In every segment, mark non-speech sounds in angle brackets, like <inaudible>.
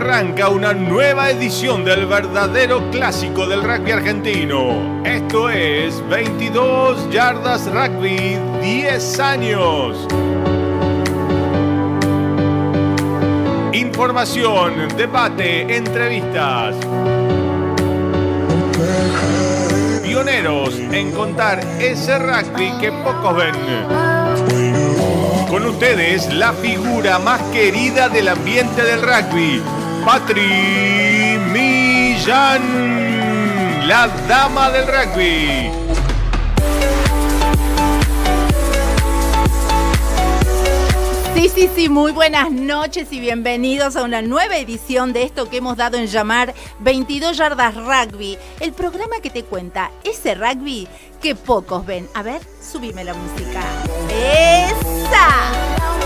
Arranca una nueva edición del verdadero clásico del rugby argentino. Esto es 22 Yardas Rugby 10 años. Información, debate, entrevistas. Pioneros en contar ese rugby que pocos ven. Con ustedes, la figura más querida del ambiente del rugby, Patri Millán, la dama del rugby. Sí, sí, sí, muy buenas noches y bienvenidos a una nueva edición de esto que hemos dado en llamar 22 Yardas Rugby, el programa que te cuenta ese rugby que pocos ven. A ver, subime la música. ¡Esa!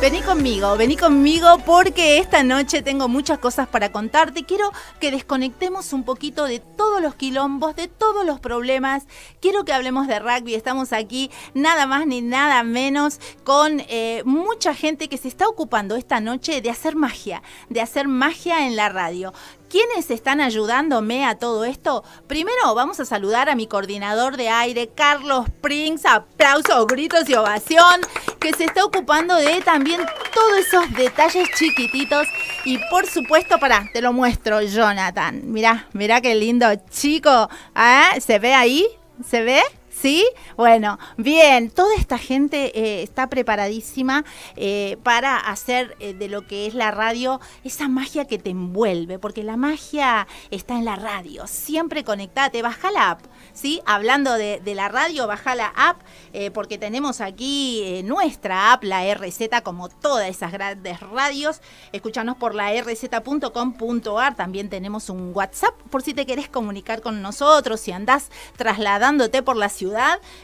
Vení conmigo, vení conmigo porque esta noche tengo muchas cosas para contarte. Quiero que desconectemos un poquito de todos los quilombos, de todos los problemas. Quiero que hablemos de rugby. Estamos aquí nada más ni nada menos con eh, mucha gente que se está ocupando esta noche de hacer magia, de hacer magia en la radio. ¿Quiénes están ayudándome a todo esto? Primero vamos a saludar a mi coordinador de aire, Carlos Prince. Aplausos, gritos y ovación. Que se está ocupando de también todos esos detalles chiquititos. Y por supuesto, para, te lo muestro, Jonathan. Mirá, mirá qué lindo chico. ¿Ah? ¿Se ve ahí? ¿Se ve? ¿Sí? Bueno, bien, toda esta gente eh, está preparadísima eh, para hacer eh, de lo que es la radio esa magia que te envuelve, porque la magia está en la radio, siempre conectate, baja la app, ¿sí? Hablando de, la radio, baja la app, porque tenemos aquí nuestra app, la RZ, como todas esas grandes radios, escúchanos por la rz.com.ar, también tenemos un WhatsApp por si te querés comunicar con nosotros, si andás trasladándote por la ciudad,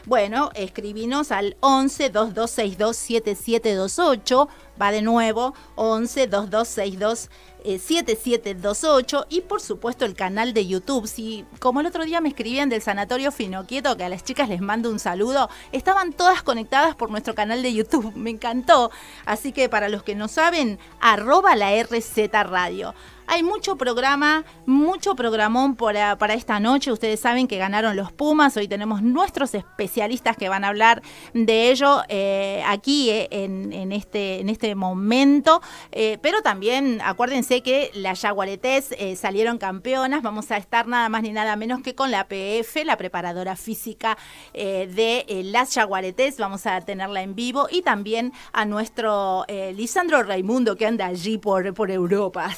bueno, escribinos al 11 2262 7728. Va de nuevo, 11 2262 7728 y por supuesto el canal de YouTube. Si como el otro día me escribían del Sanatorio Finoquieto, que a las chicas les mando un saludo, estaban todas conectadas por nuestro canal de YouTube. <laughs> Me encantó. Así que para los que no saben, arroba la RZ Radio. Hay mucho programa, mucho programón para, para, esta noche. Ustedes saben que ganaron los Pumas. Hoy tenemos nuestros especialistas que van a hablar de ello eh, aquí eh, en, en, este, en este momento. Eh, pero también acuérdense que las Yaguaretés eh, salieron campeonas. Vamos a estar nada más ni nada menos que con la PF, la preparadora física eh, de las Yaguaretés. Vamos a tenerla en vivo. Y también a nuestro Lisandro Raimundo que anda allí por, por Europa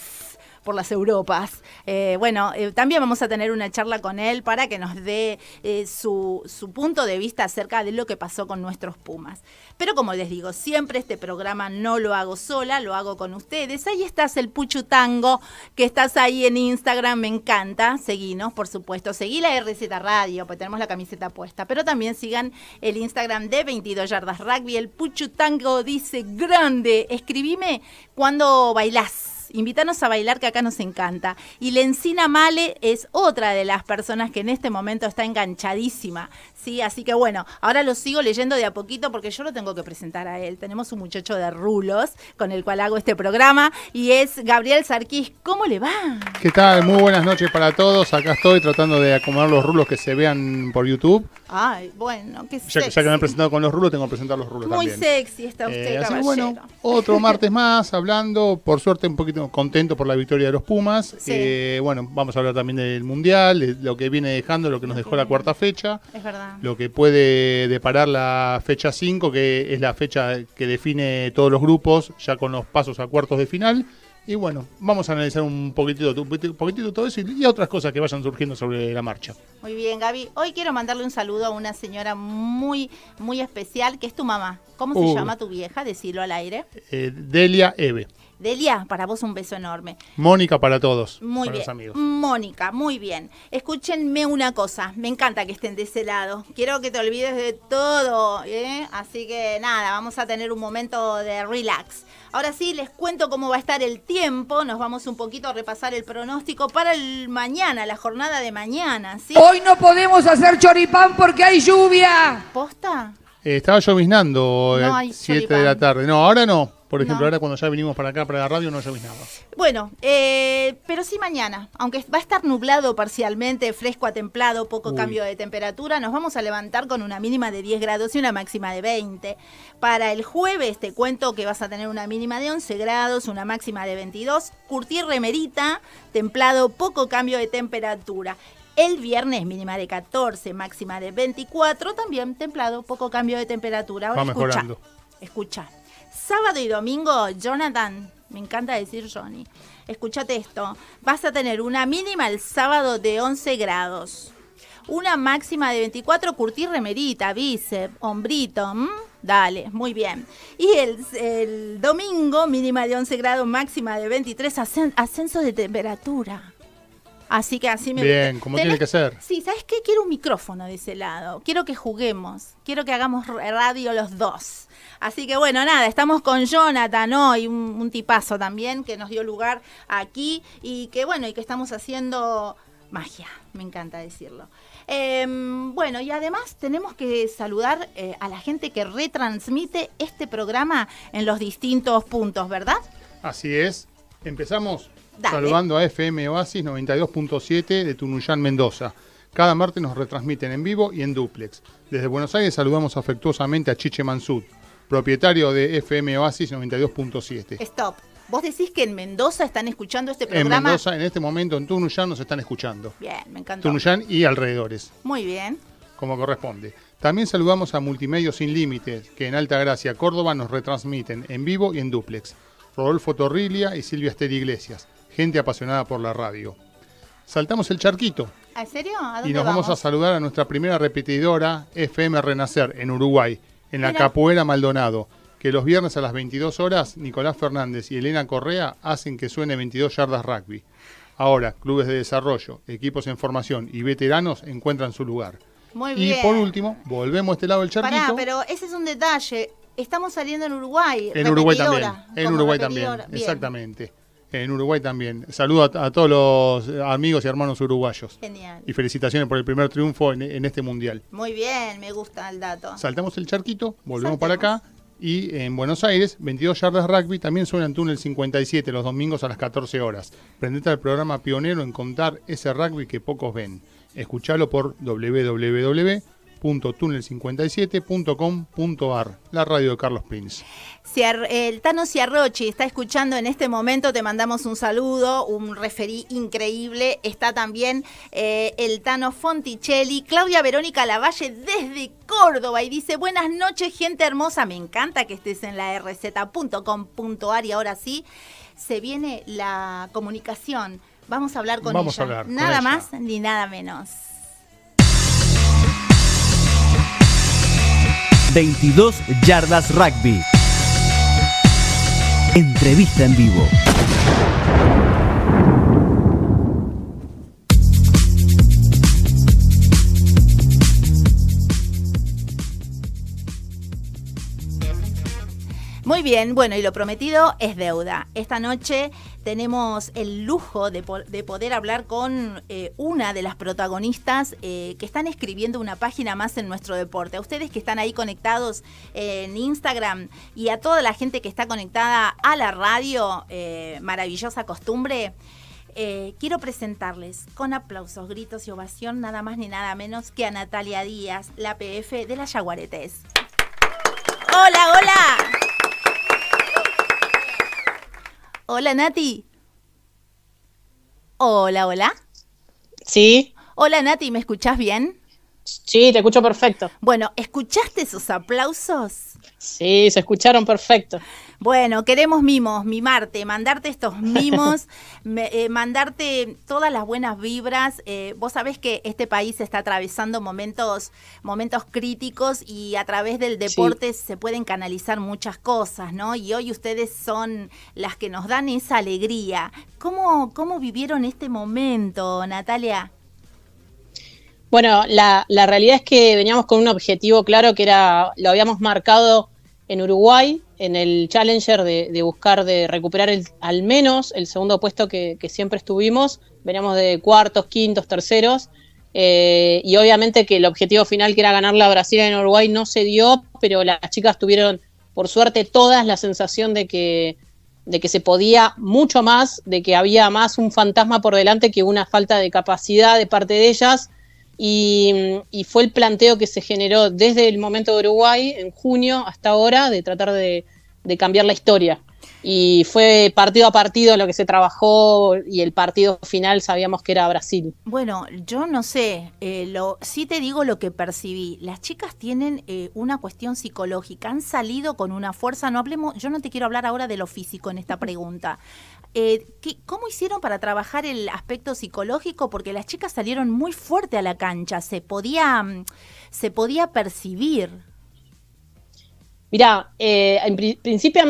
por las Europas. Eh, bueno, eh, también vamos a tener una charla con él para que nos dé eh, su, su, punto de vista acerca de lo que pasó con nuestros Pumas. Pero como les digo, siempre este programa no lo hago sola, lo hago con ustedes. Ahí estás el Puchu Tango, que estás ahí en Instagram, me encanta. Seguinos, por supuesto. Seguí la RZ Radio, pues tenemos la camiseta puesta. Pero también sigan el Instagram de 22 Yardas Rugby. El Puchu Tango dice grande. Escribime cuando bailás invítanos a bailar que acá nos encanta. Y Lencina Male es otra de las personas que en este momento está enganchadísima. Sí, así que bueno, ahora lo sigo leyendo de a poquito porque yo lo tengo que presentar a él. Tenemos un muchacho de rulos con el cual hago este programa y es Gabriel Sarquís. ¿Cómo le va? ¿Qué tal? Muy buenas noches para todos. Acá estoy tratando de acomodar los rulos que se vean por YouTube. Ay, bueno, qué ya, ya, que me han presentado con los rulos, tengo que presentar los rulos Muy también. sexy está usted, Eh, así que caballero. bueno, otro martes más hablando, por suerte un poquito contento por la victoria de los Pumas. Sí. Eh, bueno, vamos a hablar también del Mundial, de lo que viene dejando, lo que nos dejó la cuarta fecha, Es verdad. lo que puede deparar la fecha 5, que es la fecha que define todos los grupos, ya con los pasos a cuartos de final. Y bueno, vamos a analizar un poquitito, un poquitito todo eso y, otras cosas que vayan surgiendo sobre la marcha. Muy bien, Gaby. Hoy quiero mandarle un saludo a una señora muy, muy especial, que es tu mamá. ¿Cómo se llama tu vieja? Decirlo al aire. Eh, Delia Eve. Delia, para vos un beso enorme. Mónica para todos, Muy para bien. los amigos. Mónica, muy bien. Escúchenme una cosa. Me encanta que estén de ese lado. Quiero que te olvides de todo. ¿eh? Así que nada, vamos a tener un momento de relax. Ahora sí, les cuento cómo va a estar el tiempo. Nos vamos un poquito a repasar el pronóstico para el mañana, la jornada de mañana. ¿sí? Hoy no podemos hacer choripán porque hay lluvia. ¿Posta? Eh, estaba lloviznando No a hay 7 de la tarde. No, ahora no. Por ejemplo, No. ahora cuando ya vinimos para acá, para la radio, no llovinaba. Bueno, eh, pero sí mañana, aunque va a estar nublado parcialmente, fresco a templado, poco Uy. cambio de temperatura, nos vamos a levantar con una mínima de 10 grados y una máxima de 20. Para el jueves te cuento que vas a tener una mínima de 11 grados, una máxima de 22, curtir remerita, templado, poco cambio de temperatura. El viernes mínima de 14, máxima de 24, también templado, poco cambio de temperatura. Ahora Va escucha, mejorando. escucha. Sábado y domingo, Jonathan, me encanta decir Johnny. Escúchate esto. Vas a tener una mínima el sábado de 11 grados. Una máxima de 24, curtir remerita, bíceps, hombrito. ¿m? Dale, muy bien. Y el, el domingo, mínima de 11 grados, máxima de 23, ascen- ascenso de temperatura. Así que así me Bien, gusta. como tiene que ser. Sí, ¿sabes qué? Quiero un micrófono de ese lado. Quiero que juguemos. Quiero que hagamos radio los dos. Así que bueno, nada, estamos con Jonathan hoy, un, un tipazo también que nos dio lugar aquí y que bueno, y que estamos haciendo magia. Me encanta decirlo. Em, bueno, y además tenemos que saludar eh, a la gente que retransmite este programa en los distintos puntos, ¿verdad? Así es. Empezamos Dale. saludando a FM Oasis 92.7 de Tunuyán, Mendoza. Cada martes nos retransmiten en vivo y en duplex. Desde Buenos Aires saludamos afectuosamente a Chiche Mansud, propietario de FM Oasis 92.7. Stop. Vos decís que en Mendoza están escuchando este En programa. Mendoza, en este momento, en Tunuyán nos están escuchando. Bien, me encantó. Tunuyán y alrededores, Muy bien. como corresponde. También saludamos a Multimedios Sin Límites, que en Altagracia, Córdoba, nos retransmiten en vivo y en duplex. Rodolfo Torrilia y Silvia Esther Iglesias, gente apasionada por la radio. Saltamos el charquito ¿En serio? ¿A dónde y nos vamos a saludar a nuestra primera repetidora FM Renacer en Uruguay, en la Mira. Capoeira Maldonado, que los viernes a las 22 horas Nicolás Fernández y Elena Correa hacen que suene 22 yardas rugby. Ahora, clubes de desarrollo, equipos en formación y veteranos encuentran su lugar. Muy y bien. por último, volvemos a este lado del charquito. Pará, pero ese es un detalle. Estamos saliendo en Uruguay. En Uruguay también. En Uruguay también. Bien, Exactamente. En Uruguay también. Saludo a, a todos los amigos y hermanos uruguayos. Genial. Y felicitaciones por el primer triunfo en, en este mundial. Muy bien, me gusta el dato. Saltamos el charquito, volvemos Saltemos. para acá. Y en Buenos Aires, 22 yardas rugby, también suena en túnel 57 los domingos a las 14 horas. Prendete al programa pionero en contar ese rugby que pocos ven. Escuchalo por www.tunnel57.com.ar, la radio de Carlos Prince. Ciar- el Tano Ciarrochi está escuchando en este momento, te mandamos un saludo, un referí increíble. Está también eh, el Tano Fonticelli, Claudia Verónica Lavalle desde Córdoba y dice, buenas noches gente hermosa, me encanta que estés en la rz.com.ar y ahora sí, se viene la comunicación. Vamos a hablar con Vamos ella. a hablar con nada ella. más ni nada menos. 22 yardas rugby. Entrevista en vivo. Muy bien, bueno, y lo prometido es deuda. Esta noche tenemos el lujo de, po- de poder hablar con eh, una de las protagonistas eh, que están escribiendo una página más en nuestro deporte. A ustedes que están ahí conectados en Instagram y a toda la gente que está conectada a la radio, eh, maravillosa costumbre. quiero presentarles con aplausos, gritos y ovación nada más ni nada menos que a Natalia Díaz, la PF de las Yaguaretes. Hola, hola. Hola, Nati. Hola, hola. Sí, Hola, Nati, ¿me escuchás bien? sí, te escucho perfecto. Bueno, ¿escuchaste esos aplausos? Sí, se escucharon perfecto. Bueno, queremos mimos, mimarte, mandarte estos mimos, <laughs> me- eh, mandarte todas las buenas vibras. Eh, vos sabés que este país está atravesando momentos, momentos críticos y a través del deporte se pueden canalizar muchas cosas, ¿no? Y hoy ustedes son las que nos dan esa alegría. ¿Cómo, cómo vivieron este momento, Natalia? Bueno, la, la realidad es que veníamos con un objetivo claro que era, lo habíamos marcado en Uruguay, en el Challenger de, buscar de recuperar el- al menos el segundo puesto que, siempre estuvimos. Veníamos de cuartos, quintos, terceros. eh, y obviamente que el objetivo final, que era ganar la Brasil en Uruguay, no se dio, pero las chicas tuvieron por suerte todas la sensación de que, de que se podía mucho más, de que había más un fantasma por delante que una falta de capacidad de parte de ellas. Y, y fue el planteo que se generó desde el momento de Uruguay, en junio hasta ahora, de tratar de, de cambiar la historia y fue partido a partido lo que se trabajó y el partido final sabíamos que era Brasil. Bueno, yo no sé, eh, lo, sí te digo lo que percibí. Las chicas tienen eh, una cuestión psicológica, han salido con una fuerza, no hablemos, yo no te quiero hablar ahora de lo físico en esta <laughs> pregunta. Eh, ¿qué, ¿Cómo hicieron para trabajar el aspecto psicológico? Porque las chicas salieron muy fuerte a la cancha, se podía, mm, se podía percibir. Mira, eh, en pri- principio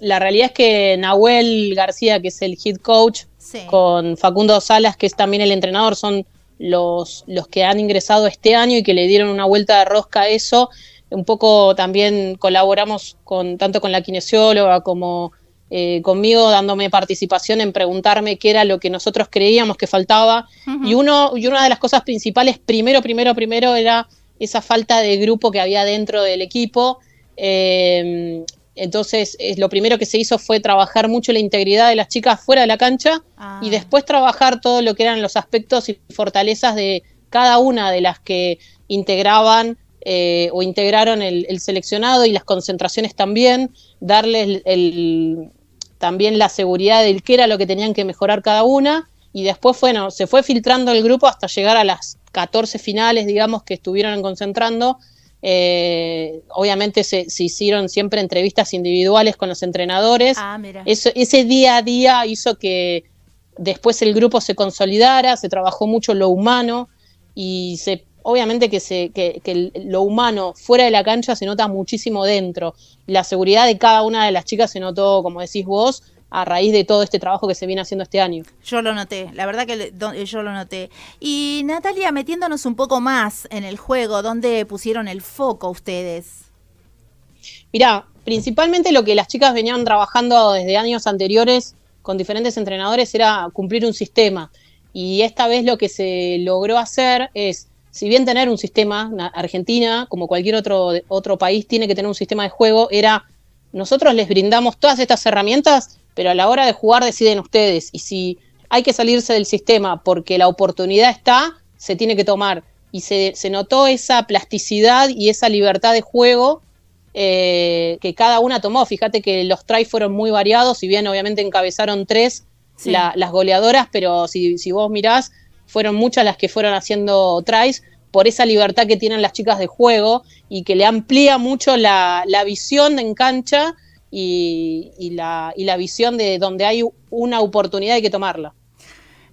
la realidad es que Nahuel García, que es el head coach, Sí. con Facundo Salas, que es también el entrenador, son los, los que han ingresado este año y que le dieron una vuelta de rosca a eso. Un poco también colaboramos con tanto con la kinesióloga como eh, conmigo, dándome participación en preguntarme qué era lo que nosotros creíamos que faltaba. Y, uno, y una de las cosas principales, primero, primero, primero, era esa falta de grupo que había dentro del equipo. Eh, entonces, lo primero que se hizo fue trabajar mucho la integridad de las chicas fuera de la cancha Ah. y después trabajar todo lo que eran los aspectos y fortalezas de cada una de las que integraban eh, o integraron el, el seleccionado y las concentraciones también, darles el- el- también la seguridad del qué era lo que tenían que mejorar cada una y después bueno, se fue filtrando el grupo hasta llegar a las 14 finales, digamos, que estuvieron concentrando. Eh, obviamente se, se hicieron siempre entrevistas individuales con los entrenadores. Ah, mira. Eso- ese día a día hizo que después el grupo se consolidara, se trabajó mucho lo humano y se obviamente que, se, que, que el- lo humano fuera de la cancha se nota muchísimo dentro. La seguridad de cada una de las chicas se notó, como decís vos, a raíz de todo este trabajo que se viene haciendo este año. Yo lo noté, la verdad que eh, yo lo noté. Y Natalia, metiéndonos un poco más en el juego, ¿dónde pusieron el foco ustedes? Mirá, principalmente lo que las chicas venían trabajando desde años anteriores con diferentes entrenadores era cumplir un sistema. Y esta vez lo que se logró hacer es, si bien tener un sistema, na- Argentina, como cualquier otro, otro país, tiene que tener un sistema de juego, era, nosotros les brindamos todas estas herramientas, pero a la hora de jugar deciden ustedes. Y si hay que salirse del sistema porque la oportunidad está, se tiene que tomar. Y se, se notó esa plasticidad y esa libertad de juego eh, que cada una tomó. Fíjate que los tries fueron muy variados, si bien obviamente encabezaron tres Sí. la- las goleadoras, pero si, si vos mirás, fueron muchas las que fueron haciendo tries por esa libertad que tienen las chicas de juego y que le amplía mucho la, la visión en cancha y, y la, y la visión de donde hay una oportunidad hay que tomarla.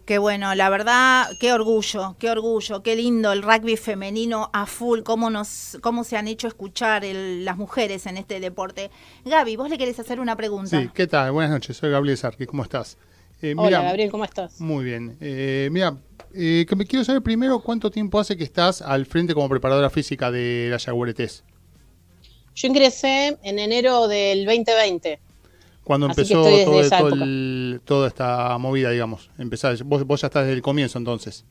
Qué bueno, la verdad, qué orgullo, qué orgullo, qué lindo el rugby femenino a full, cómo nos, cómo se han hecho escuchar el- las mujeres en este deporte. Gaby, vos le querés hacer una pregunta. Sí, ¿qué tal? Buenas noches, soy Gabriel Sarki, ¿cómo estás? Eh, Hola, mira, Gabriel, ¿cómo estás? Muy bien. Eh, mira, eh, que me quiero saber primero cuánto tiempo hace que estás al frente como preparadora física de la Jaguaretés. Yo ingresé en enero del 2020. Cuando Así empezó todo, el- toda esta movida, digamos. Empezás, vos, vos ya estás desde el comienzo entonces.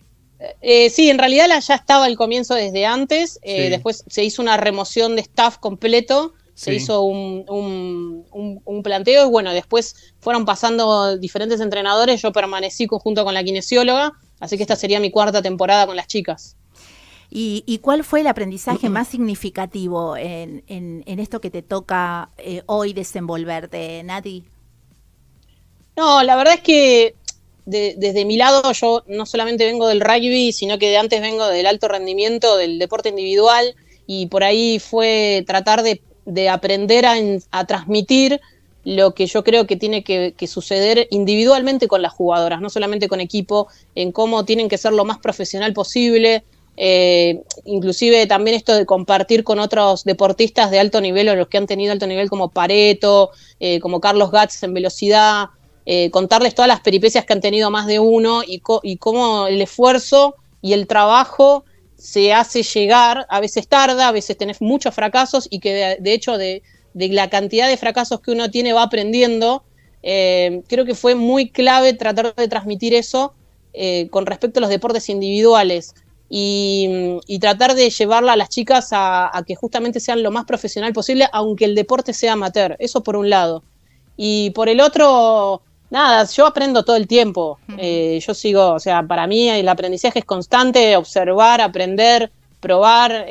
Eh, sí, en realidad la- ya estaba el comienzo desde antes. eh, Sí. Después se hizo una remoción de staff completo. Se hizo un, un- un- un planteo y bueno, después fueron pasando diferentes entrenadores. Yo permanecí junto con la kinesióloga. Así que esta sería mi cuarta temporada con las chicas. ¿Y, y cuál fue el aprendizaje más significativo en, en- en esto que te toca eh, hoy desenvolverte, Nati? No, la verdad es que de- desde mi lado yo no solamente vengo del rugby, sino que de antes vengo del alto rendimiento, del deporte individual, y por ahí fue tratar de, de aprender a, en- a transmitir lo que yo creo que tiene que, suceder individualmente con las jugadoras, no solamente con equipo, en cómo tienen que ser lo más profesional posible, eh, inclusive también esto de compartir con otros deportistas de alto nivel o los que han tenido alto nivel como Pareto, eh, como Carlos Gatz en velocidad, eh, contarles todas las peripecias que han tenido más de uno y, cómo el esfuerzo y el trabajo se hace llegar, a veces tarda, a veces tenés muchos fracasos y que de hecho de, de la cantidad de fracasos que uno tiene va aprendiendo. Eh, creo que fue muy clave tratar de transmitir eso eh, con respecto a los deportes individuales. y, y tratar de llevarla a las chicas a, a que justamente sean lo más profesional posible, aunque el deporte sea amateur. Eso por un lado. Y por el otro, nada, yo aprendo todo el tiempo. Eh, yo sigo, o sea, para mí el aprendizaje es constante, observar, aprender, probar,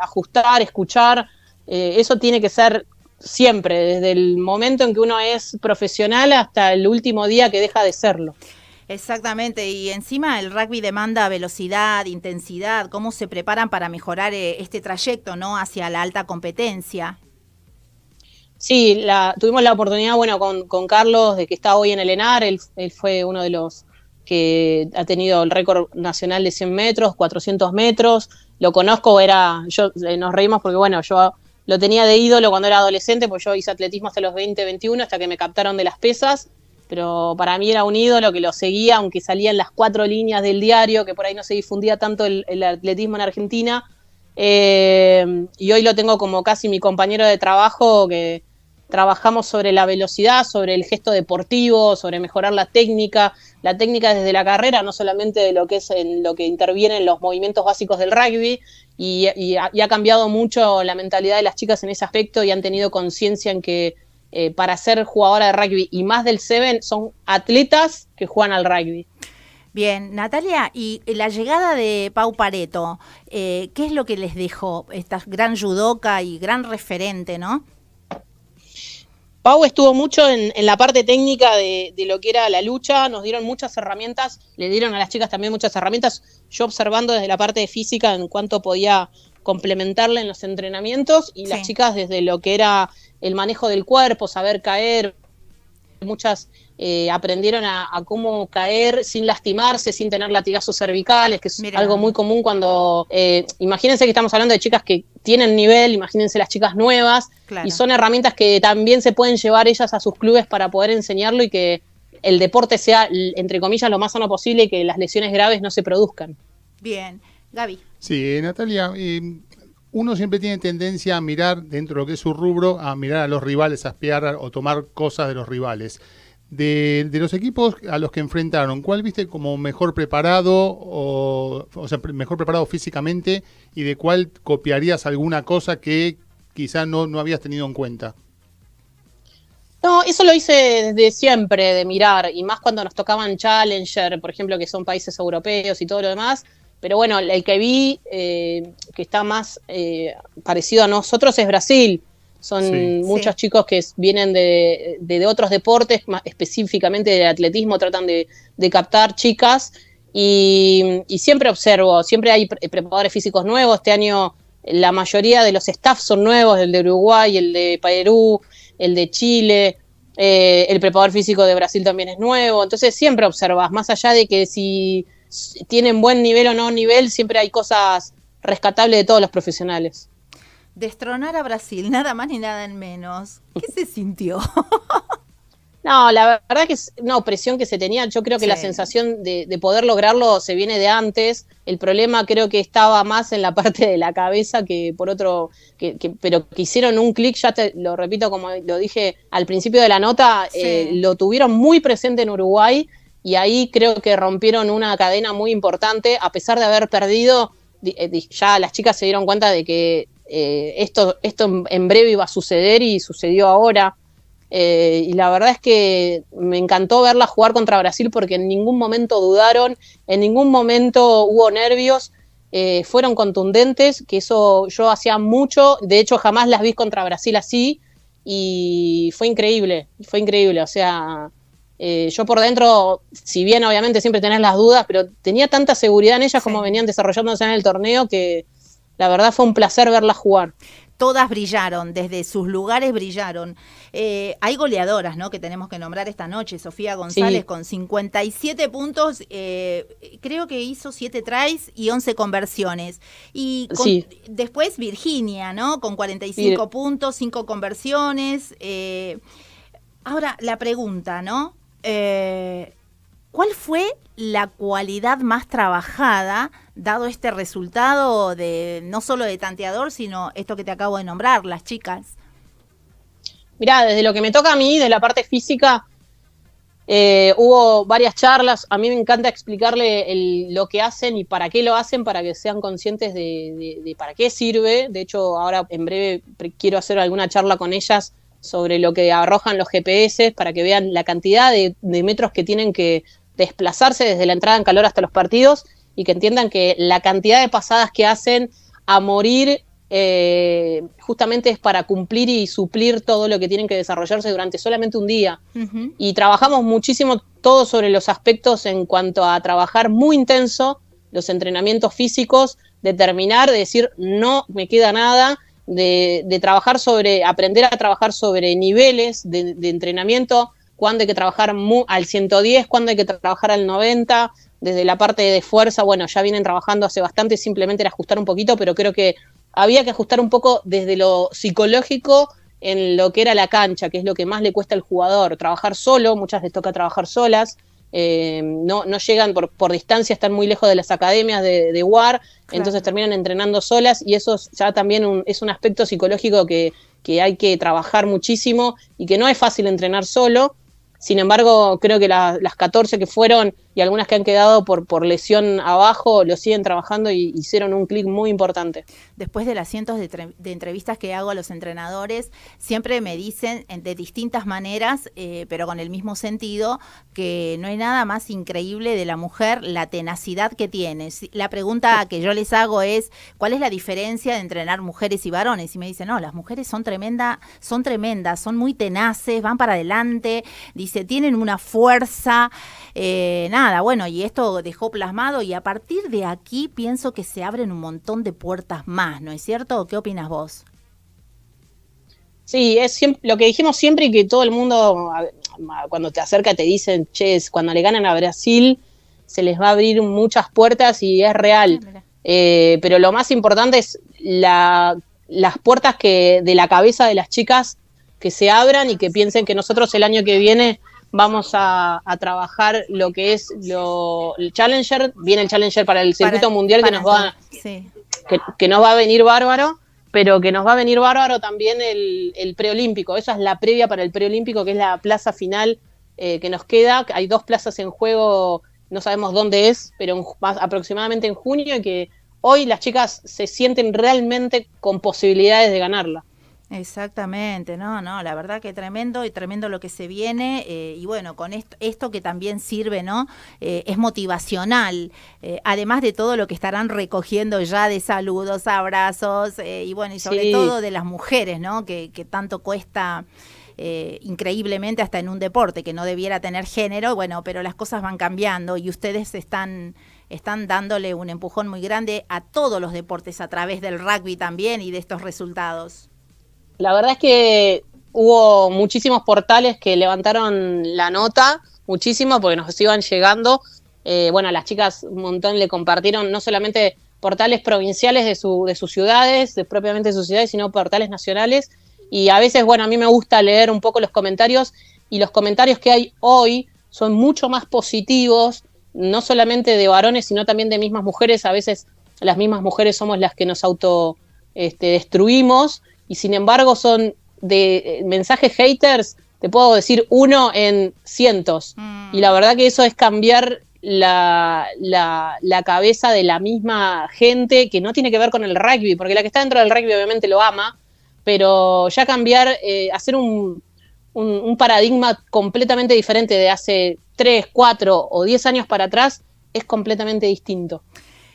ajustar, escuchar. Eh, eso tiene que ser siempre, desde el momento en que uno es profesional hasta el último día que deja de serlo. Exactamente, y encima el rugby demanda velocidad, intensidad, cómo se preparan para mejorar eh, este trayecto, ¿no? Hacia la alta competencia. Sí, la, tuvimos la oportunidad, bueno, con, con Carlos, de que está hoy en el ENAR, él, él fue uno de los que ha tenido el récord nacional de 100 metros, 400 metros, lo conozco, era, yo eh, nos reímos porque, bueno, yo lo tenía de ídolo cuando era adolescente, pues yo hice atletismo hasta los 20, 21, hasta que me captaron de las pesas, pero para mí era un ídolo que lo seguía, aunque salía en las cuatro líneas del diario, que por ahí no se difundía tanto el, el atletismo en Argentina, eh, y hoy lo tengo como casi mi compañero de trabajo, que trabajamos sobre la velocidad, sobre el gesto deportivo, sobre mejorar la técnica, la técnica desde la carrera, no solamente de lo que es en lo que intervienen los movimientos básicos del rugby, y, ha cambiado mucho la mentalidad de las chicas en ese aspecto y han tenido conciencia en que eh, para ser jugadora de rugby y más del Seven son atletas que juegan al rugby. Bien, Natalia, y la llegada de Pau Pareto, eh, ¿qué es lo que les dejó esta gran judoka y gran referente, no? Pau estuvo mucho en, en la parte técnica de, de, lo que era la lucha, nos dieron muchas herramientas, le dieron a las chicas también muchas herramientas, yo observando desde la parte de física en cuanto podía complementarle en los entrenamientos y sí. las chicas desde lo que era el manejo del cuerpo, saber caer, muchas eh, aprendieron a, a, cómo caer sin lastimarse, sin tener latigazos cervicales, que es algo muy común cuando, eh, imagínense que estamos hablando de chicas que tienen nivel, imagínense las chicas nuevas, claro. y son herramientas que también se pueden llevar ellas a sus clubes para poder enseñarlo y que el deporte sea, entre comillas, lo más sano posible y que las lesiones graves no se produzcan. Bien, Gaby. Sí, Natalia, eh, uno siempre tiene tendencia a mirar dentro de lo que es su rubro, a mirar a los rivales, a espiar o tomar cosas de los rivales. De, de, los equipos a los que enfrentaron, ¿cuál viste como mejor preparado o, o sea, mejor preparado físicamente y de cuál copiarías alguna cosa que quizá no, no habías tenido en cuenta? No, eso lo hice desde siempre, de mirar, y más cuando nos tocaban Challenger, por ejemplo, que son países europeos y todo lo demás. Pero bueno, el que vi eh, que está más eh, parecido a nosotros es Brasil son sí, muchos sí. chicos que vienen de, de, de, otros deportes, más específicamente del atletismo, tratan de, de captar chicas y, y, siempre observo, siempre hay preparadores físicos nuevos, este año la mayoría de los staff son nuevos, el de Uruguay, el de Perú, el de Chile, eh, el preparador físico de Brasil también es nuevo, entonces siempre observas, más allá de que si tienen buen nivel o no nivel, siempre hay cosas rescatables de todos los profesionales destronar a Brasil, nada más ni nada menos. ¿Qué se sintió? <laughs> No, la verdad que es una opresión que se tenía. Yo creo que sí. la sensación de, de, poder lograrlo se viene de antes. El problema creo que estaba más en la parte de la cabeza que por otro, que, que pero que hicieron un clic, ya te lo repito como lo dije al principio de la nota, sí. eh, lo tuvieron muy presente en Uruguay y ahí creo que rompieron una cadena muy importante, a pesar de haber perdido, eh, ya las chicas se dieron cuenta de que eh, esto, esto en breve iba a suceder y sucedió ahora. Eh, y la verdad es que me encantó verla jugar contra Brasil porque en ningún momento dudaron, en ningún momento hubo nervios, eh, fueron contundentes, que eso yo hacía mucho, de hecho jamás las vi contra Brasil así y fue increíble, fue increíble, o sea, eh, yo por dentro, si bien obviamente siempre tenés las dudas, pero tenía tanta seguridad en ellas sí. como venían desarrollándose en el torneo que la verdad fue un placer verlas jugar. Todas brillaron, desde sus lugares brillaron. Eh, hay goleadoras, ¿no? Que tenemos que nombrar esta noche. Sofía González sí. con 57 puntos, eh, creo que hizo 7 tries y 11 conversiones. Y con, sí. después Virginia, ¿no? Con 45 sí. puntos, 5 conversiones. Eh, ahora, la pregunta, ¿no? ¿Cuál fue la cualidad más trabajada, dado este resultado de no solo de tanteador, sino esto que te acabo de nombrar, las chicas? Mirá, desde lo que me toca a mí, de la parte física, Eh, hubo varias charlas, a mí me encanta explicarle lo que hacen y para qué lo hacen, para que sean conscientes de, para qué sirve. De hecho, ahora en breve quiero hacer alguna charla con ellas sobre lo que arrojan los GPS, para que vean la cantidad de metros que tienen que desplazarse desde la entrada en calor hasta los partidos y que entiendan que la cantidad de pasadas que hacen a morir eh, justamente es para cumplir y suplir todo lo que tienen que desarrollarse durante solamente un día. Y trabajamos muchísimo todo sobre los aspectos en cuanto a trabajar muy intenso los entrenamientos físicos, determinar, de decir no me queda nada, de, de trabajar sobre, aprender a trabajar sobre niveles de, de entrenamiento, cuándo hay que trabajar mu- al 110, cuándo hay que tra- trabajar al 90, desde la parte de fuerza, bueno, ya vienen trabajando hace bastante, simplemente era ajustar un poquito, pero creo que había que ajustar un poco desde lo psicológico en lo que era la cancha, que es lo que más le cuesta al jugador. Trabajar solo, muchas les toca trabajar solas, eh, no, no llegan por, por distancia, están muy lejos de las academias de, de WAR, entonces terminan entrenando solas y eso es ya también un- es un aspecto psicológico que, que hay que trabajar muchísimo y que no es fácil entrenar solo. Sin embargo, creo que la- las 14 que fueron y algunas que han quedado por, por lesión abajo lo siguen trabajando y hicieron un clic muy importante. Después de las cientos de, tre- de entrevistas que hago a los entrenadores, siempre me dicen en- de distintas maneras, eh, pero con el mismo sentido, que no hay nada más increíble de la mujer, la tenacidad que tiene. La pregunta que yo les hago es, ¿cuál es la diferencia de entrenar mujeres y varones? Y me dicen, no, las mujeres son tremenda, son tremendas, son muy tenaces, van para adelante, dice, tienen una fuerza, eh, nada, bueno, y esto dejó plasmado y a partir de aquí pienso que se abren un montón de puertas más, ¿no es cierto? ¿Qué opinas vos? Sí, es siempre, lo que dijimos siempre y que todo el mundo, cuando te acerca, te dicen, che, cuando le ganan a Brasil, se les va a abrir muchas puertas y es real. Eh, pero lo más importante es la- las puertas que de la cabeza de las chicas que se abran y que piensen que nosotros el año que viene vamos a, a trabajar lo que es lo, el Challenger, viene el Challenger para el circuito Para- mundial que nos va Sí. que, que nos va a venir bárbaro, pero que nos va a venir bárbaro también el, el preolímpico. Esa es la previa para el preolímpico, que es la plaza final eh, que nos queda. Hay dos plazas en juego, no sabemos dónde es, pero en más aproximadamente en junio, y que hoy las chicas se sienten realmente con posibilidades de ganarla. Exactamente, no, no, la verdad que tremendo y tremendo lo que se viene eh, y bueno, con esto, esto que también sirve, ¿no? Eh, es motivacional, eh, además de todo lo que estarán recogiendo ya de saludos, abrazos eh, y bueno, y sobre Sí. todo de las mujeres, ¿no? Que, que tanto cuesta eh, increíblemente hasta en un deporte que no debiera tener género, bueno, pero las cosas van cambiando y ustedes están están dándole un empujón muy grande a todos los deportes a través del rugby también y de estos resultados. La verdad es que hubo muchísimos portales que levantaron la nota, muchísimo, porque nos iban llegando. Eh, bueno, las chicas un montón le compartieron no solamente portales provinciales de, su, de sus ciudades, de propiamente sus ciudades, sino portales nacionales. Y a veces, bueno, a mí me gusta leer un poco los comentarios y los comentarios que hay hoy son mucho más positivos, no solamente de varones, sino también de mismas mujeres. A veces las mismas mujeres somos las que nos auto este, destruimos y sin embargo son de eh, mensajes haters, te puedo decir uno en cientos. Mm. Y la verdad que eso es cambiar la, la, la cabeza de la misma gente que no tiene que ver con el rugby, porque la que está dentro del rugby obviamente lo ama, pero ya cambiar, eh, hacer un, un, un paradigma completamente diferente de hace 3, 4 o 10 años para atrás es completamente distinto.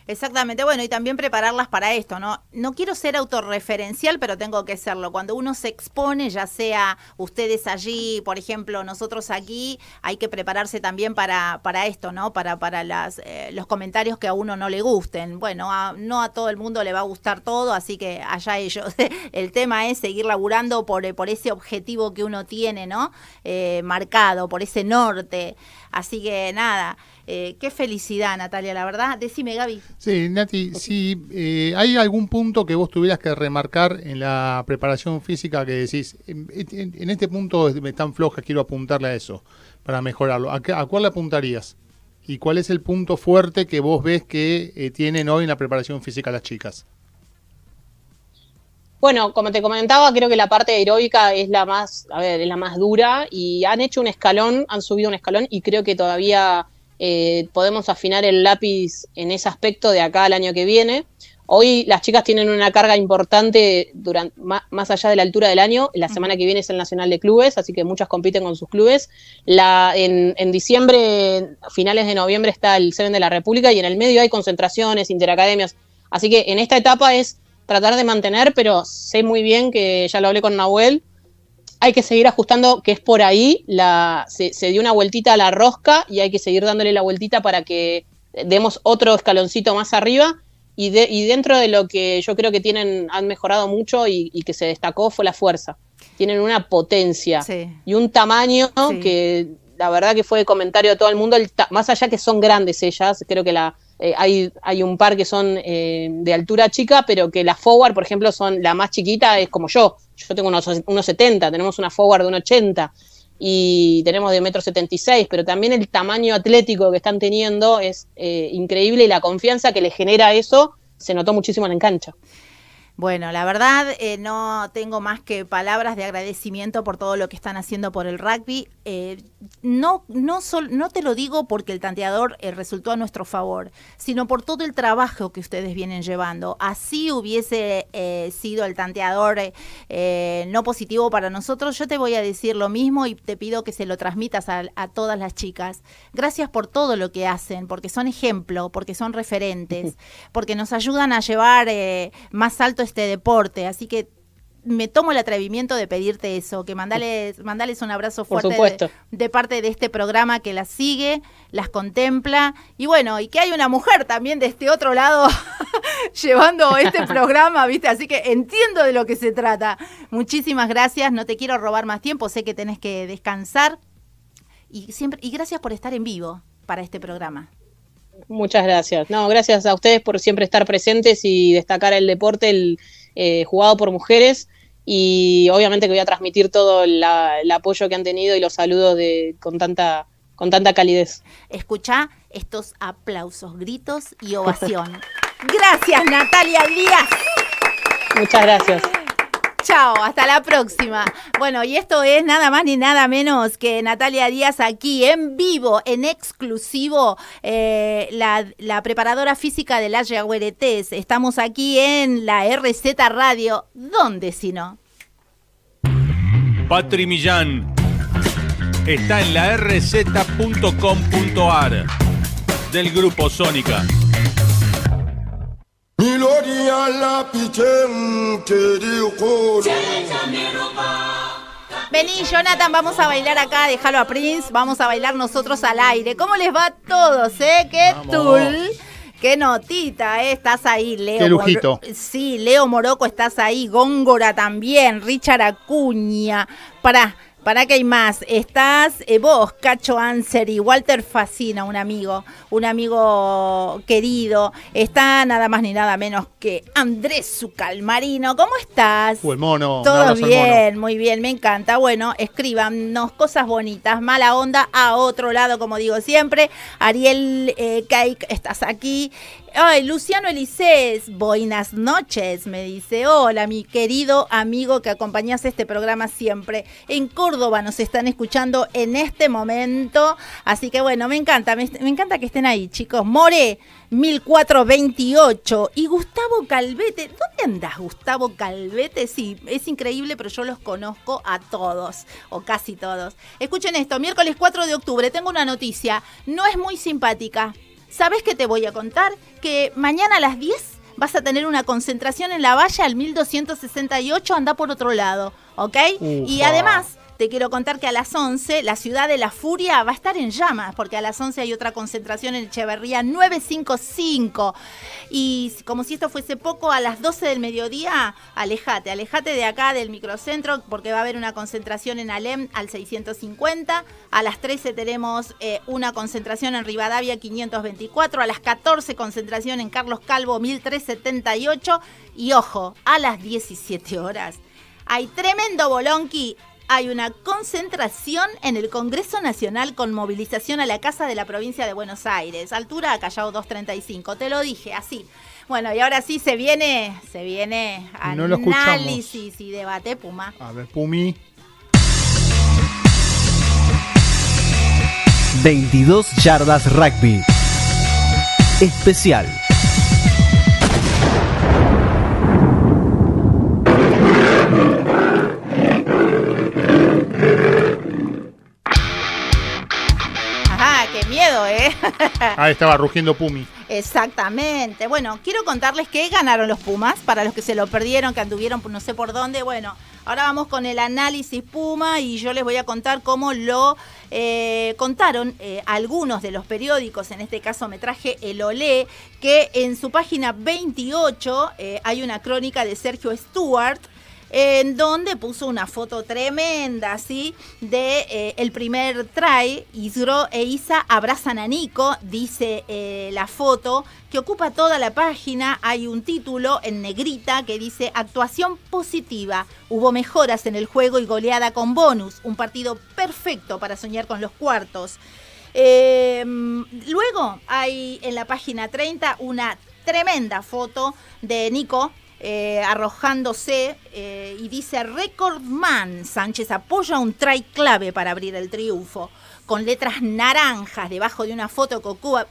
Exactamente, bueno, y también prepararlas para esto, ¿no? No quiero ser autorreferencial, pero tengo que serlo. Cuando uno se expone, ya sea ustedes allí, por ejemplo, nosotros aquí, hay que prepararse también para, para esto, ¿no? Para, para las, eh, los comentarios que a uno no le gusten. Bueno, a- no a todo el mundo le va a gustar todo, así que allá ellos. <laughs> el tema es seguir laburando por, eh, por ese objetivo que uno tiene, ¿no? Eh, marcado, por ese norte. Así que nada, eh, qué felicidad, Natalia, la verdad. Decime, Gaby. Sí, Nati, si eh, hay algún punto que vos tuvieras que remarcar en la preparación física que decís, en, en- en este punto me tan floja, quiero apuntarle a eso para mejorarlo. ¿A, qué- a cuál le apuntarías? ¿Y cuál es el punto fuerte que vos ves que eh, tienen hoy en la preparación física las chicas? Bueno, como te comentaba, creo que la parte aeróbica es la más, a ver, es la más dura y han hecho un escalón, han subido un escalón y creo que todavía eh, podemos afinar el lápiz en ese aspecto de acá al año que viene. Hoy las chicas tienen una carga importante durante, más, allá de la altura del año. La semana que viene es el Nacional de Clubes, así que muchas compiten con sus clubes. La, en, en diciembre, finales de noviembre, está el Seven de la República y en el medio hay concentraciones, interacademias. Así que en esta etapa es tratar de mantener, pero sé muy bien que ya lo hablé con Nahuel, hay que seguir ajustando, que es por ahí, la, se, dio una vueltita a la rosca y hay que seguir dándole la vueltita para que demos otro escaloncito más arriba. Y, de, y dentro de lo que yo creo que tienen, han mejorado mucho y, que se destacó fue la fuerza. Tienen una potencia y un tamaño que la verdad que fue de comentario de todo el mundo, más allá que son grandes ellas, creo que la, eh, hay, hay un par que son eh, de altura chica, pero que las forward, por ejemplo, son la más chiquita, es como yo. Yo tengo unos, unos 70, tenemos una forward de un 80 y tenemos de metro 76, pero también el tamaño atlético que están teniendo es eh, increíble y la confianza que le genera eso se notó muchísimo en la cancha. Bueno, la verdad eh, no tengo más que palabras de agradecimiento por todo lo que están haciendo por el rugby. Eh, no, no, no te lo digo porque el tanteador eh, resultó a nuestro favor, sino por todo el trabajo que ustedes vienen llevando. Así hubiese sido el tanteador no positivo para nosotros, yo te voy a decir lo mismo y te pido que se lo transmitas a, a todas las chicas. Gracias por todo lo que hacen, porque son ejemplo, porque son referentes, <laughs> porque nos ayudan a llevar más alto este deporte, así que me tomo el atrevimiento de pedirte eso, que mandales, mandales un abrazo fuerte de, parte de este programa que las sigue, las contempla y bueno, y que hay una mujer también de este otro lado <laughs> llevando este <laughs> programa, ¿viste? Así que entiendo de lo que se trata. Muchísimas gracias, no te quiero robar más tiempo, sé que tenés que descansar y siempre y gracias por estar en vivo para este programa. Muchas gracias. No, gracias a ustedes por siempre estar presentes y destacar el deporte el, eh, jugado por mujeres. Y obviamente que voy a transmitir todo el apoyo que han tenido y los saludos de, con, tanta, con tanta calidez. Escucha estos aplausos, gritos y ovación. <laughs> gracias, Natalia Díaz. Muchas gracias. Chao, hasta la próxima. Bueno, y esto es nada más ni nada menos que Natalia Díaz aquí en vivo, en exclusivo, eh, la, preparadora física de la Yaguaretés. Estamos aquí en la RZ Radio. ¿Dónde si no? Patri Millán está en la rz.com.ar del grupo Sónica. Vení, Jonathan, vamos a bailar acá, déjalo a Prince, vamos a bailar nosotros al aire. ¿Cómo les va a todos, eh? ¿Qué tul? Qué notita, ¿eh? Estás ahí, Leo. Qué lujito. sí, Leo Moroco, estás ahí. Góngora también. Richard Acuña. Para ¿Para qué hay más? Estás eh, vos, Cacho Anser y Walter Facina, un amigo, un amigo querido. Está nada más ni nada menos que Andrés Zucalmarino. ¿Cómo estás? O el mono. Todo bien, muy bien, me encanta. Bueno, escríbanos cosas bonitas, mala onda a otro lado, como digo siempre. Ariel eh, Cake, estás aquí. Ay, Luciano Elisés, buenas noches, me dice. Hola, mi querido amigo que acompañas este programa siempre. En Córdoba nos están escuchando en este momento. Así que bueno, me encanta, me, encanta que estén ahí, chicos. More, 1428. Y Gustavo Calvete, ¿dónde andas, Gustavo Calvete? Sí, es increíble, pero yo los conozco a todos, o casi todos. Escuchen esto, miércoles 4 de octubre, tengo una noticia. No es muy simpática ¿Sabes qué te voy a contar? Que mañana a las 10 vas a tener una concentración en la valla al 1268, anda por otro lado, ¿ok? Y además te quiero contar que a las 11 la ciudad de la furia va a estar en llamas, porque a las 11 hay otra concentración en Echeverría 955. Y como si esto fuese poco, a las 12 del mediodía, alejate, alejate de acá del microcentro, porque va a haber una concentración en Alem al 650. A las 13 tenemos eh, una concentración en Rivadavia 524. A las 14 concentración en Carlos Calvo 1378. Y ojo, a las 17 horas hay tremendo bolonqui hay una concentración en el Congreso Nacional con movilización a la Casa de la Provincia de Buenos Aires. Altura Callao 235. Te lo dije así. Bueno, y ahora sí se viene, se viene No análisis y debate, Puma. A ver, Pumi. 22 yardas rugby. Especial. <laughs> Ahí estaba rugiendo Pumi. Exactamente. Bueno, quiero contarles que ganaron los Pumas, para los que se lo perdieron, que anduvieron no sé por dónde. Bueno, ahora vamos con el análisis Puma y yo les voy a contar cómo lo eh, contaron eh, algunos de los periódicos, en este caso me traje el Olé, que en su página 28 eh, hay una crónica de Sergio Stewart en donde puso una foto tremenda, así, de eh, el primer try. Isro e Isa abrazan a Nico, dice eh, la foto, que ocupa toda la página. Hay un título en negrita que dice actuación positiva. Hubo mejoras en el juego y goleada con bonus. Un partido perfecto para soñar con los cuartos. Eh, luego hay en la página 30 una tremenda foto de Nico eh, arrojándose eh, y dice Recordman Sánchez apoya un try clave para abrir el triunfo. Con letras naranjas debajo de una foto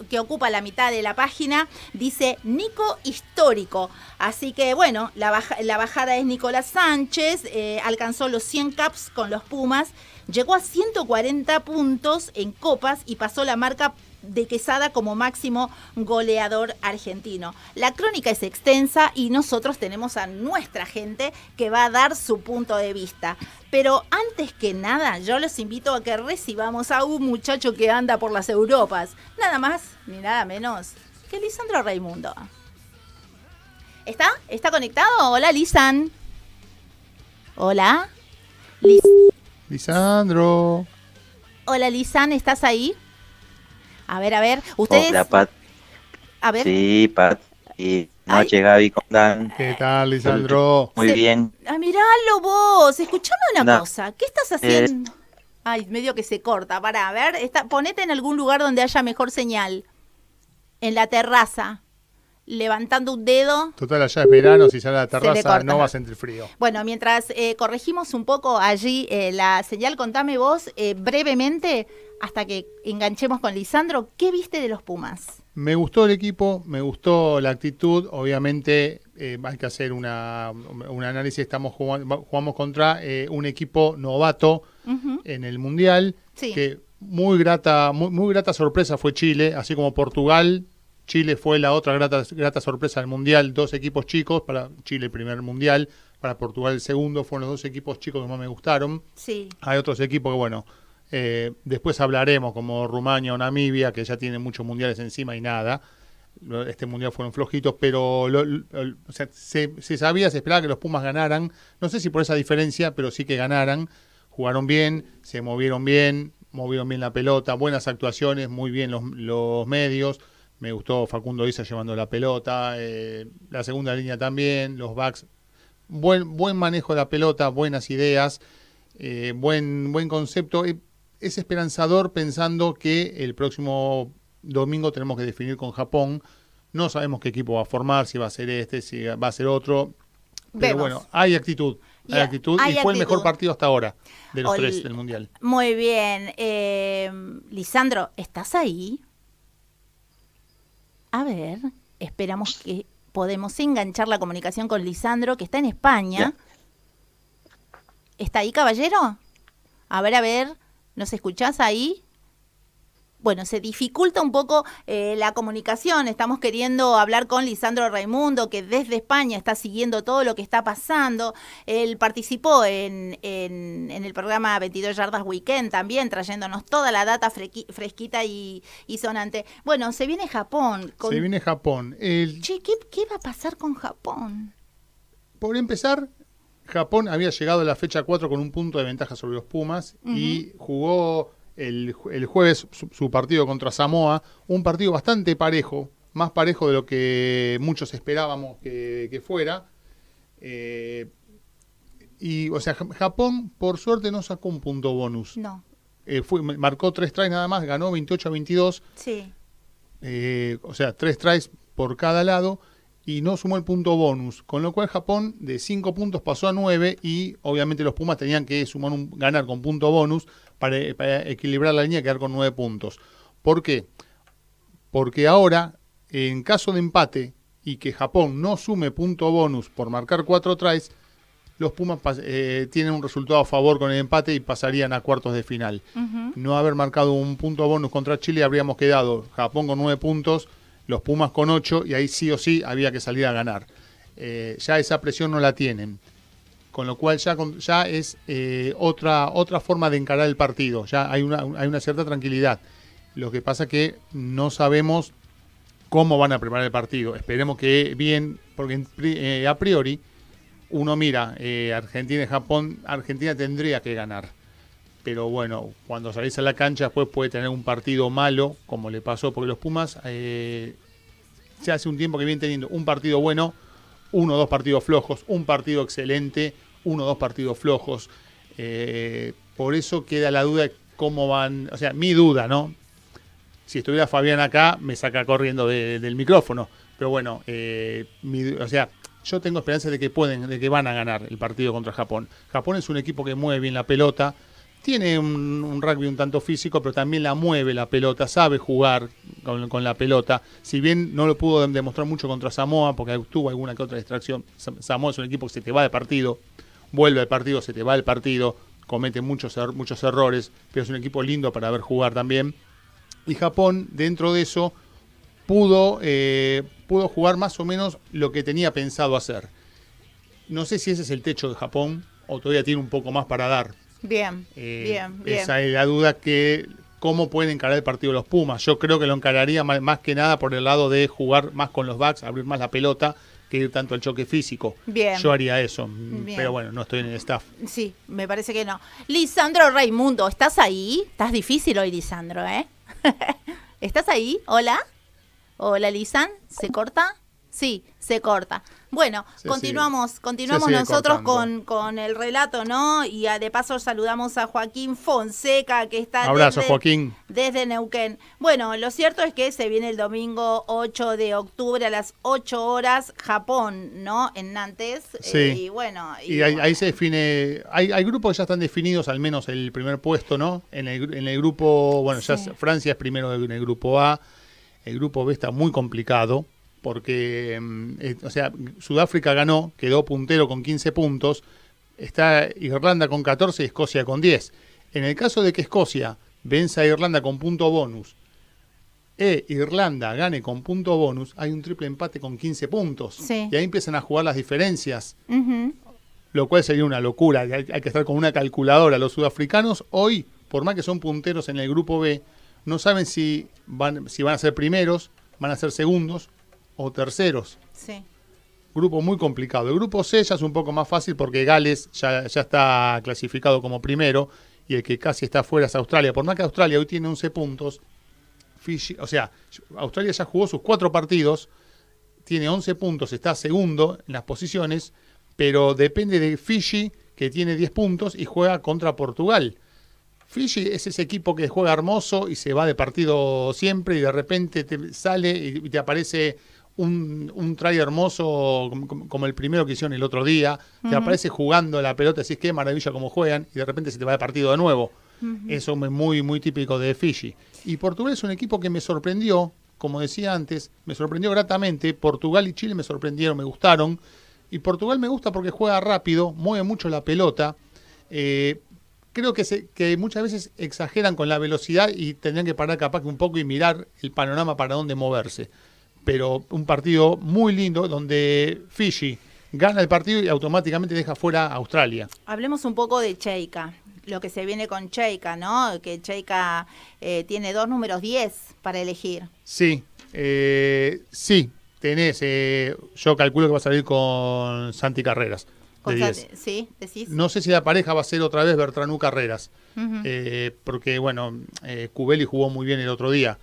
que ocupa, la mitad de la página, dice Nico histórico. Así que bueno, la bajada es Nicolás Sánchez, eh, alcanzó los 100 caps con los Pumas, llegó a 140 puntos en copas y pasó la marca de Quesada como máximo goleador argentino. La crónica es extensa y nosotros tenemos a nuestra gente que va a dar su punto de vista. Pero antes que nada, yo los invito a que recibamos a un muchacho que anda por las Europas. Nada más ni nada menos que Lisandro Raimundo. ¿Está? ¿Está conectado? Hola, Lisan. Hola. Lis- Lisandro. Hola, Lisan, ¿estás ahí? A ver, a ver. Ustedes. Hola, Pat. A ver. Sí, Pat. Y noche, Gaby, ¿cómo están? ¿Qué tal, Lisandro? Muy bien. Ah, miralo vos. Escuchame una No. Eh. cosa. ¿Qué estás haciendo? Ay, medio que se corta. Para, a ver. Está, ponete en algún lugar donde haya mejor señal. En la terraza. Levantando un dedo. Total, allá es verano, si sale a la terraza no va a sentir frío. Bueno, mientras eh, corregimos un poco allí eh, la señal, contame vos eh, brevemente, hasta que enganchemos con Lisandro, ¿qué viste de los Pumas? Me gustó el equipo, me gustó la actitud. Obviamente hay que hacer una, un análisis. Estamos jugando, jugamos contra un equipo novato en el mundial. Sí. Que muy grata, muy, muy grata sorpresa fue Chile, así como Portugal. Chile fue la otra grata, grata sorpresa del mundial. Dos equipos chicos para Chile el primer mundial, para Portugal el segundo. Fueron los dos equipos chicos que más me gustaron. Sí. Hay otros equipos que, bueno, eh, después hablaremos, como Rumania o Namibia, que ya tienen muchos mundiales encima y nada. Este mundial fueron flojitos, pero lo- lo- o sea, se, se sabía, se esperaba que los Pumas ganaran. No sé si por esa diferencia, pero sí que ganaran. Jugaron bien, se movieron bien, movieron bien la pelota, buenas actuaciones, muy bien los, los medios. Me gustó Facundo Isa llevando la pelota, eh, la segunda línea también, los backs. Buen, buen manejo de la pelota, buenas ideas, eh, buen, buen concepto. Eh, Es esperanzador pensando que el próximo domingo tenemos que definir con Japón. No sabemos qué equipo va a formar, si va a ser este, si va a ser otro. Pero Vemos. bueno, hay actitud. Hay Y- actitud hay y fue el mejor partido hasta ahora de los Ol- tres del Mundial. Muy bien. Eh, Lisandro, ¿estás ahí? A ver, esperamos que podemos enganchar la comunicación con Lisandro, que está en España. ¿Está ahí, caballero? A ver, a ver, ¿nos escuchás ahí? Bueno, se dificulta un poco eh, la comunicación. Estamos queriendo hablar con Lisandro Raimundo, que desde España está siguiendo todo lo que está pasando. Él participó en, en- en el programa 22 Yardas Weekend también, trayéndonos toda la data fresquita y, y sonante. Bueno, se viene Japón. con- Se viene Japón. El, Che, ¿qué, qué va a pasar con Japón? por empezar, Japón había llegado a la fecha 4 con un punto de ventaja sobre los Pumas y jugó el, el jueves su, su partido contra Samoa, un partido bastante parejo, más parejo de lo que muchos esperábamos que, que fuera. Eh, Y, o sea, Ja- Japón, por suerte, no sacó un punto bonus. No. Eh, fue, marcó tres tries nada más, ganó 28 a 22. Sí. eh, o sea, tres tries por cada lado y no sumó el punto bonus, con lo cual Japón de 5 puntos pasó a 9 y obviamente los Pumas tenían que sumar un, ganar con punto bonus para, para equilibrar la línea y quedar con 9 puntos. ¿Por qué? Porque ahora, en caso de empate y que Japón no sume punto bonus por marcar 4 tries, los Pumas eh, tienen un resultado a favor con el empate y pasarían a cuartos de final no haber marcado un punto bonus contra Chile, habríamos quedado Japón con nueve puntos, los Pumas con ocho, y ahí sí o sí había que salir a ganar. Eh, ya esa presión no la tienen. Con lo cual ya, ya es eh, otra, otra forma de encarar el partido, ya hay una, hay una cierta tranquilidad. Lo que pasa que no sabemos cómo van a preparar el partido. Esperemos que bien, porque eh, a priori uno mira, eh, Argentina y Japón, Argentina tendría que ganar pero bueno, cuando salís a la cancha después puede tener un partido malo, como le pasó, porque los Pumas eh, ya hace un tiempo que vienen teniendo un partido bueno, uno o dos partidos flojos, un partido excelente, uno o dos partidos flojos. Eh, por eso queda la duda de cómo van, o sea, mi duda, ¿no? Si estuviera Fabián acá, me saca corriendo de- del micrófono. Pero bueno, eh, o sea, yo tengo esperanza de que pueden, de que van a ganar el partido contra Japón. Japón es un equipo que mueve bien la pelota, tiene un, rugby un tanto físico, pero también la mueve la pelota, sabe jugar con, con la pelota. Si bien no lo pudo demostrar mucho contra Samoa, porque tuvo alguna que otra distracción, Sam- Samoa es un equipo que se te va de partido, vuelve al partido, se te va del partido, comete muchos, er- muchos errores, pero es un equipo lindo para ver jugar también. Y Japón, dentro de eso, pudo, eh, pudo jugar más o menos lo que tenía pensado hacer. No sé si ese es el techo de Japón o todavía tiene un poco más para dar. Bien, Eh, bien, bien. Esa es la duda que cómo pueden encarar el partido los Pumas. Yo creo que lo encararía más, que nada por el lado de jugar más con los backs, abrir más la pelota, que ir tanto al choque físico. Bien. Yo haría eso, Bien. pero bueno, no estoy en el staff. Sí, me parece que no. Lisandro Raimundo, ¿estás ahí? Estás difícil hoy, Lisandro, ¿eh? <laughs> ¿Estás ahí? Hola. Hola, Lisan. ¿Se corta? Sí, se corta. Bueno, Se continuamos, continuamos nosotros con, con el relato, ¿no? Y ah, de paso saludamos a Joaquín Fonseca, que está Abrazo, desde, Joaquín. desde Neuquén. Bueno, lo cierto es que se viene el domingo 8 de octubre a las 8 horas, Japón, ¿no? En Nantes. Sí. Eh, y bueno, Y ahí, ahí se define, hay, hay grupos que ya están definidos, al menos el primer puesto, ¿no? En el, en el grupo, bueno, ya Sí. Francia es primero en el grupo A, el grupo B está muy complicado, porque, mm, eh, o sea, Sudáfrica ganó, quedó puntero con 15 puntos, está Irlanda con 14 y Escocia con 10. En el caso de que Escocia venza a Irlanda con punto bonus, e Irlanda gane con punto bonus, hay un triple empate con 15 puntos. Sí. Y ahí empiezan a jugar las diferencias lo cual sería una locura. Hay, hay que estar con una calculadora. Los sudafricanos hoy, por más que son punteros en el grupo B, no saben si van, si van a ser primeros, van a ser segundos o terceros. Sí. Grupo muy complicado. El grupo C ya es un poco más fácil porque Gales ya, ya está clasificado como primero y el que casi está fuera es Australia. Por más que Australia hoy tiene 11 puntos, Fiji, o sea, Australia ya jugó sus cuatro partidos, tiene 11 puntos, está segundo en las posiciones, pero depende de Fiji, que tiene 10 puntos y juega contra Portugal. Fiji es ese equipo que juega hermoso y se va de partido siempre y de repente te sale y y te aparece un, un try hermoso como, como el primero que hicieron el otro día, te aparece jugando la pelota, decís qué maravilla cómo juegan y de repente se te va de partido de nuevo. Eso es muy, muy típico de Fiji. Y Portugal es un equipo que me sorprendió, como decía antes, me sorprendió gratamente. Portugal y Chile me sorprendieron, me gustaron. Y Portugal me gusta porque juega rápido, mueve mucho la pelota. Eh, creo que, se- que muchas veces exageran con la velocidad y tendrían que parar capaz que un poco y mirar el panorama para dónde moverse. Pero un partido muy lindo donde Fiji gana el partido y automáticamente deja fuera a Australia. Hablemos un poco de Cheika, lo que se viene con Cheika, ¿no? Que Cheika eh, tiene dos números 10 para elegir. Sí, eh, sí, tenés, eh, yo calculo que va a salir con Santi Carreras. De Con 10. Santi- ¿Sí? ¿Decís? No sé si la pareja va a ser otra vez Bertranú Carreras, eh, porque bueno, eh, Cubeli jugó muy bien el otro día,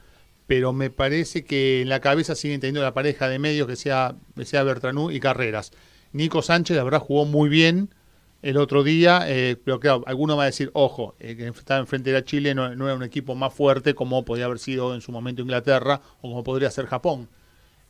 pero me parece que en la cabeza siguen teniendo la pareja de medio que sea, que sea Bertranú y Carreras. Nico Sánchez, la verdad, jugó muy bien, el otro día, eh, pero claro, alguno va a decir, ojo, el que estaba enfrente de Chile no, era un equipo más fuerte como podía haber sido en su momento Inglaterra o como podría ser Japón.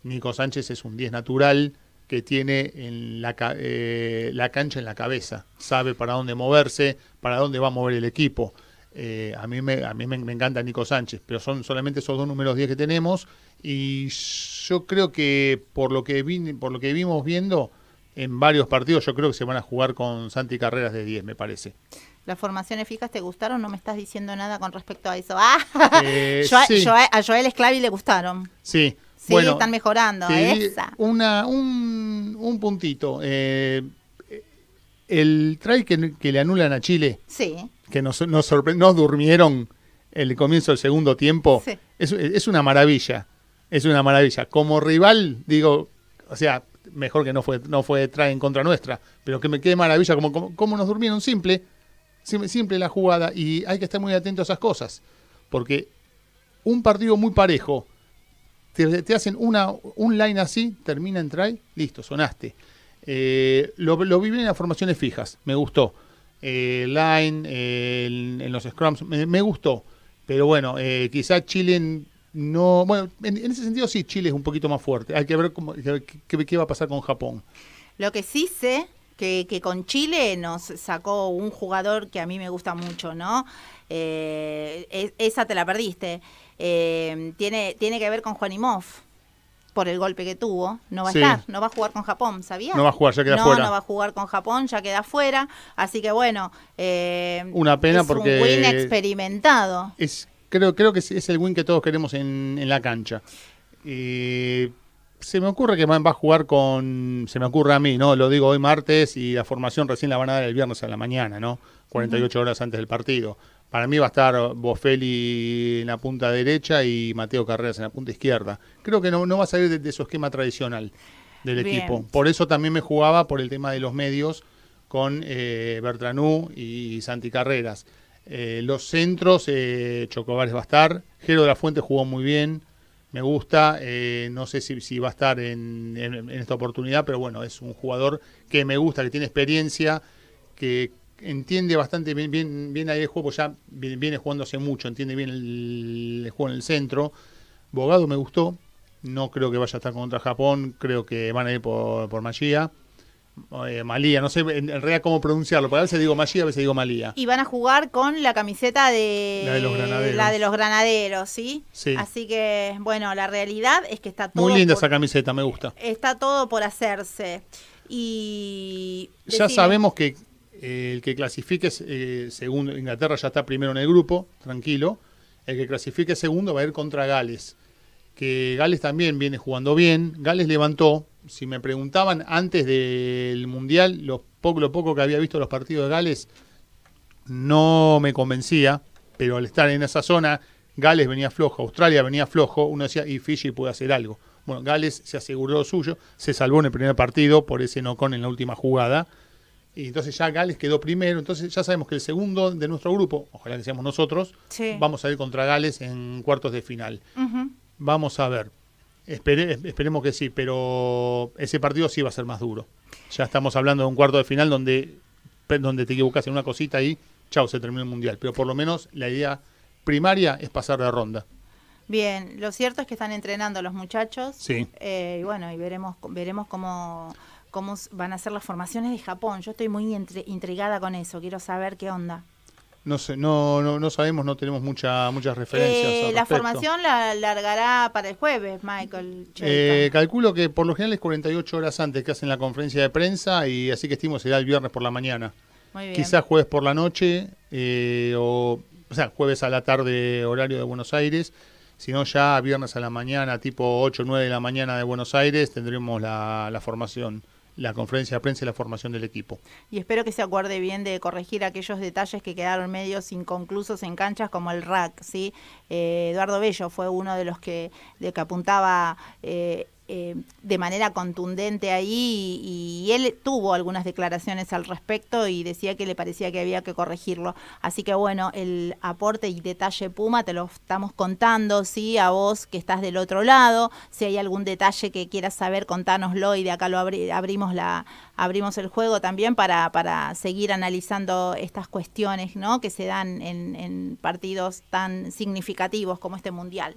Nico Sánchez es un 10 natural que tiene en la, eh, la cancha en la cabeza, sabe para dónde moverse, para dónde va a mover el equipo. Eh, a mí, me, a mí me, me encanta Nico Sánchez, pero son solamente esos dos números 10 que tenemos y yo creo que por lo que, vi, por lo que vimos viendo en varios partidos, yo creo que se van a jugar con Santi Carreras de 10, me parece. ¿Las formaciones fijas te gustaron? No me estás diciendo nada con respecto a eso. ¡Ah! <laughs> Eh, Yo a, sí. Joel- a Joel Esclavi le gustaron. Sí, Sí, bueno, están mejorando. Esa. Una, un, un puntito. eh, el try que, que le anulan a Chile, Sí. Que nos, nos, nos durmieron el comienzo del segundo tiempo, Sí. es, es una maravilla. Es una maravilla. Como rival, digo, o sea, mejor que no fue, no fue try en contra nuestra, pero que me quede maravilla como, como, como nos durmieron simple, sim- simple la jugada y hay que estar muy atento a esas cosas, porque un partido muy parejo, te, te hacen una, un line así, termina en try, listo, sonaste. Eh, lo, lo vi bien en las formaciones fijas, me gustó. Eh, line, eh, en, los scrums, me, gustó. Pero bueno, eh, quizá Chile no. Bueno, en, en ese sentido sí, Chile es un poquito más fuerte. Hay que ver cómo, qué, qué- va a pasar con Japón. Lo que sí sé, que, que con Chile nos sacó un jugador que a mí me gusta mucho, ¿no? Eh, es- esa te la perdiste. Eh, tiene, tiene que ver con Juanimov por el golpe que tuvo. No va a Sí. estar, no va a jugar con Japón, ¿sabías? No va a jugar, ya queda no, fuera. No va a jugar con Japón, ya queda fuera. Así que bueno. eh, Una pena es porque- Un win experimentado. Es, creo, creo que es, es el win que todos queremos en, en la cancha. Eh, se me ocurre que va va a jugar con. Se me ocurre a mí, ¿no? Lo digo hoy martes y la formación recién la van a dar el viernes a la mañana, ¿no? 48 horas antes del partido. Para mí va a estar Bofelli en la punta derecha y Mateo Carreras en la punta izquierda. Creo que no, no va a salir de, de su esquema tradicional del Bien. equipo. Por eso también me jugaba por el tema de los medios con eh, Bertranú y Santi Carreras. Eh, los centros, eh, Chocobares va a estar. Jero de la Fuente jugó muy bien. Me gusta. eh, no sé si, si va a estar en, en- en esta oportunidad, pero bueno, es un jugador que me gusta, que tiene experiencia, que entiende bastante bien, bien, bien ahí el juego, ya viene, jugando hace mucho, entiende bien el, el juego en el centro. Bogado me gustó. No creo que vaya a estar contra Japón. Creo que van a ir por, por Magia. Eh, Malía, no sé en, en realidad cómo pronunciarlo, porque a veces digo Magia, a veces digo Malía. Y van a jugar con la camiseta de, La de los granaderos. la de los granaderos, ¿sí? Sí. Así que, bueno, la realidad es que está todo, Muy linda por, esa camiseta, me gusta. está todo por hacerse. Y Ya sabemos que el que clasifique eh, segundo, Inglaterra ya está primero en el grupo, tranquilo. El que clasifique segundo va a ir contra Gales. Que Gales también viene jugando bien. Gales levantó. Si me preguntaban antes del Mundial, lo poco, lo poco que había visto los partidos de Gales, no me convencía. Pero al estar en esa zona, Gales venía flojo, Australia venía flojo. Uno decía, y Fiji puede hacer algo. Bueno, Gales se aseguró suyo, se salvó en el primer partido por ese no con en la última jugada. Y entonces ya Gales quedó primero. Entonces ya sabemos que el segundo de nuestro grupo, ojalá que seamos nosotros, Sí. vamos a ir contra Gales en cuartos de final. Vamos a ver. Espere- esperemos que sí, pero ese partido sí va a ser más duro. Ya estamos hablando de un cuarto de final donde, donde te equivocas en una cosita y chao, se terminó el mundial. Pero por lo menos la idea primaria es pasar de ronda. Bien, lo cierto es que están entrenando los muchachos. Sí. Eh, y bueno, y veremos, veremos cómo, cómo van a ser las formaciones de Japón. Yo estoy muy intrigada con eso. Quiero saber qué onda. No sé, no, no, no sabemos, no tenemos mucha, muchas referencias. Eh, al la formación la largará para el jueves, Michael. Eh, calculo que por lo general es 48 horas antes que hacen la conferencia de prensa y así que estimo será el viernes por la mañana. Muy bien. Quizás jueves por la noche eh, o, o sea, jueves a la tarde horario de Buenos Aires. Si no, ya viernes a la mañana, tipo 8 o 9 de la mañana de Buenos Aires, tendremos la, la formación, la conferencia de prensa y la formación del equipo. Y espero que se acuerde bien de corregir aquellos detalles que quedaron medios inconclusos en canchas como el rack, ¿sí? Eh, Eduardo Bello fue uno de los que, de que apuntaba eh, eh, de manera contundente ahí y, él tuvo algunas declaraciones al respecto y decía que le parecía que había que corregirlo. Así que bueno, el aporte y detalle Puma te lo estamos contando, ¿sí? A vos que estás del otro lado, si hay algún detalle que quieras saber, contánoslo y de acá lo abrimos la abrimos el juego también para, para seguir analizando estas cuestiones ¿no? que se dan en, en partidos tan significativos como este mundial.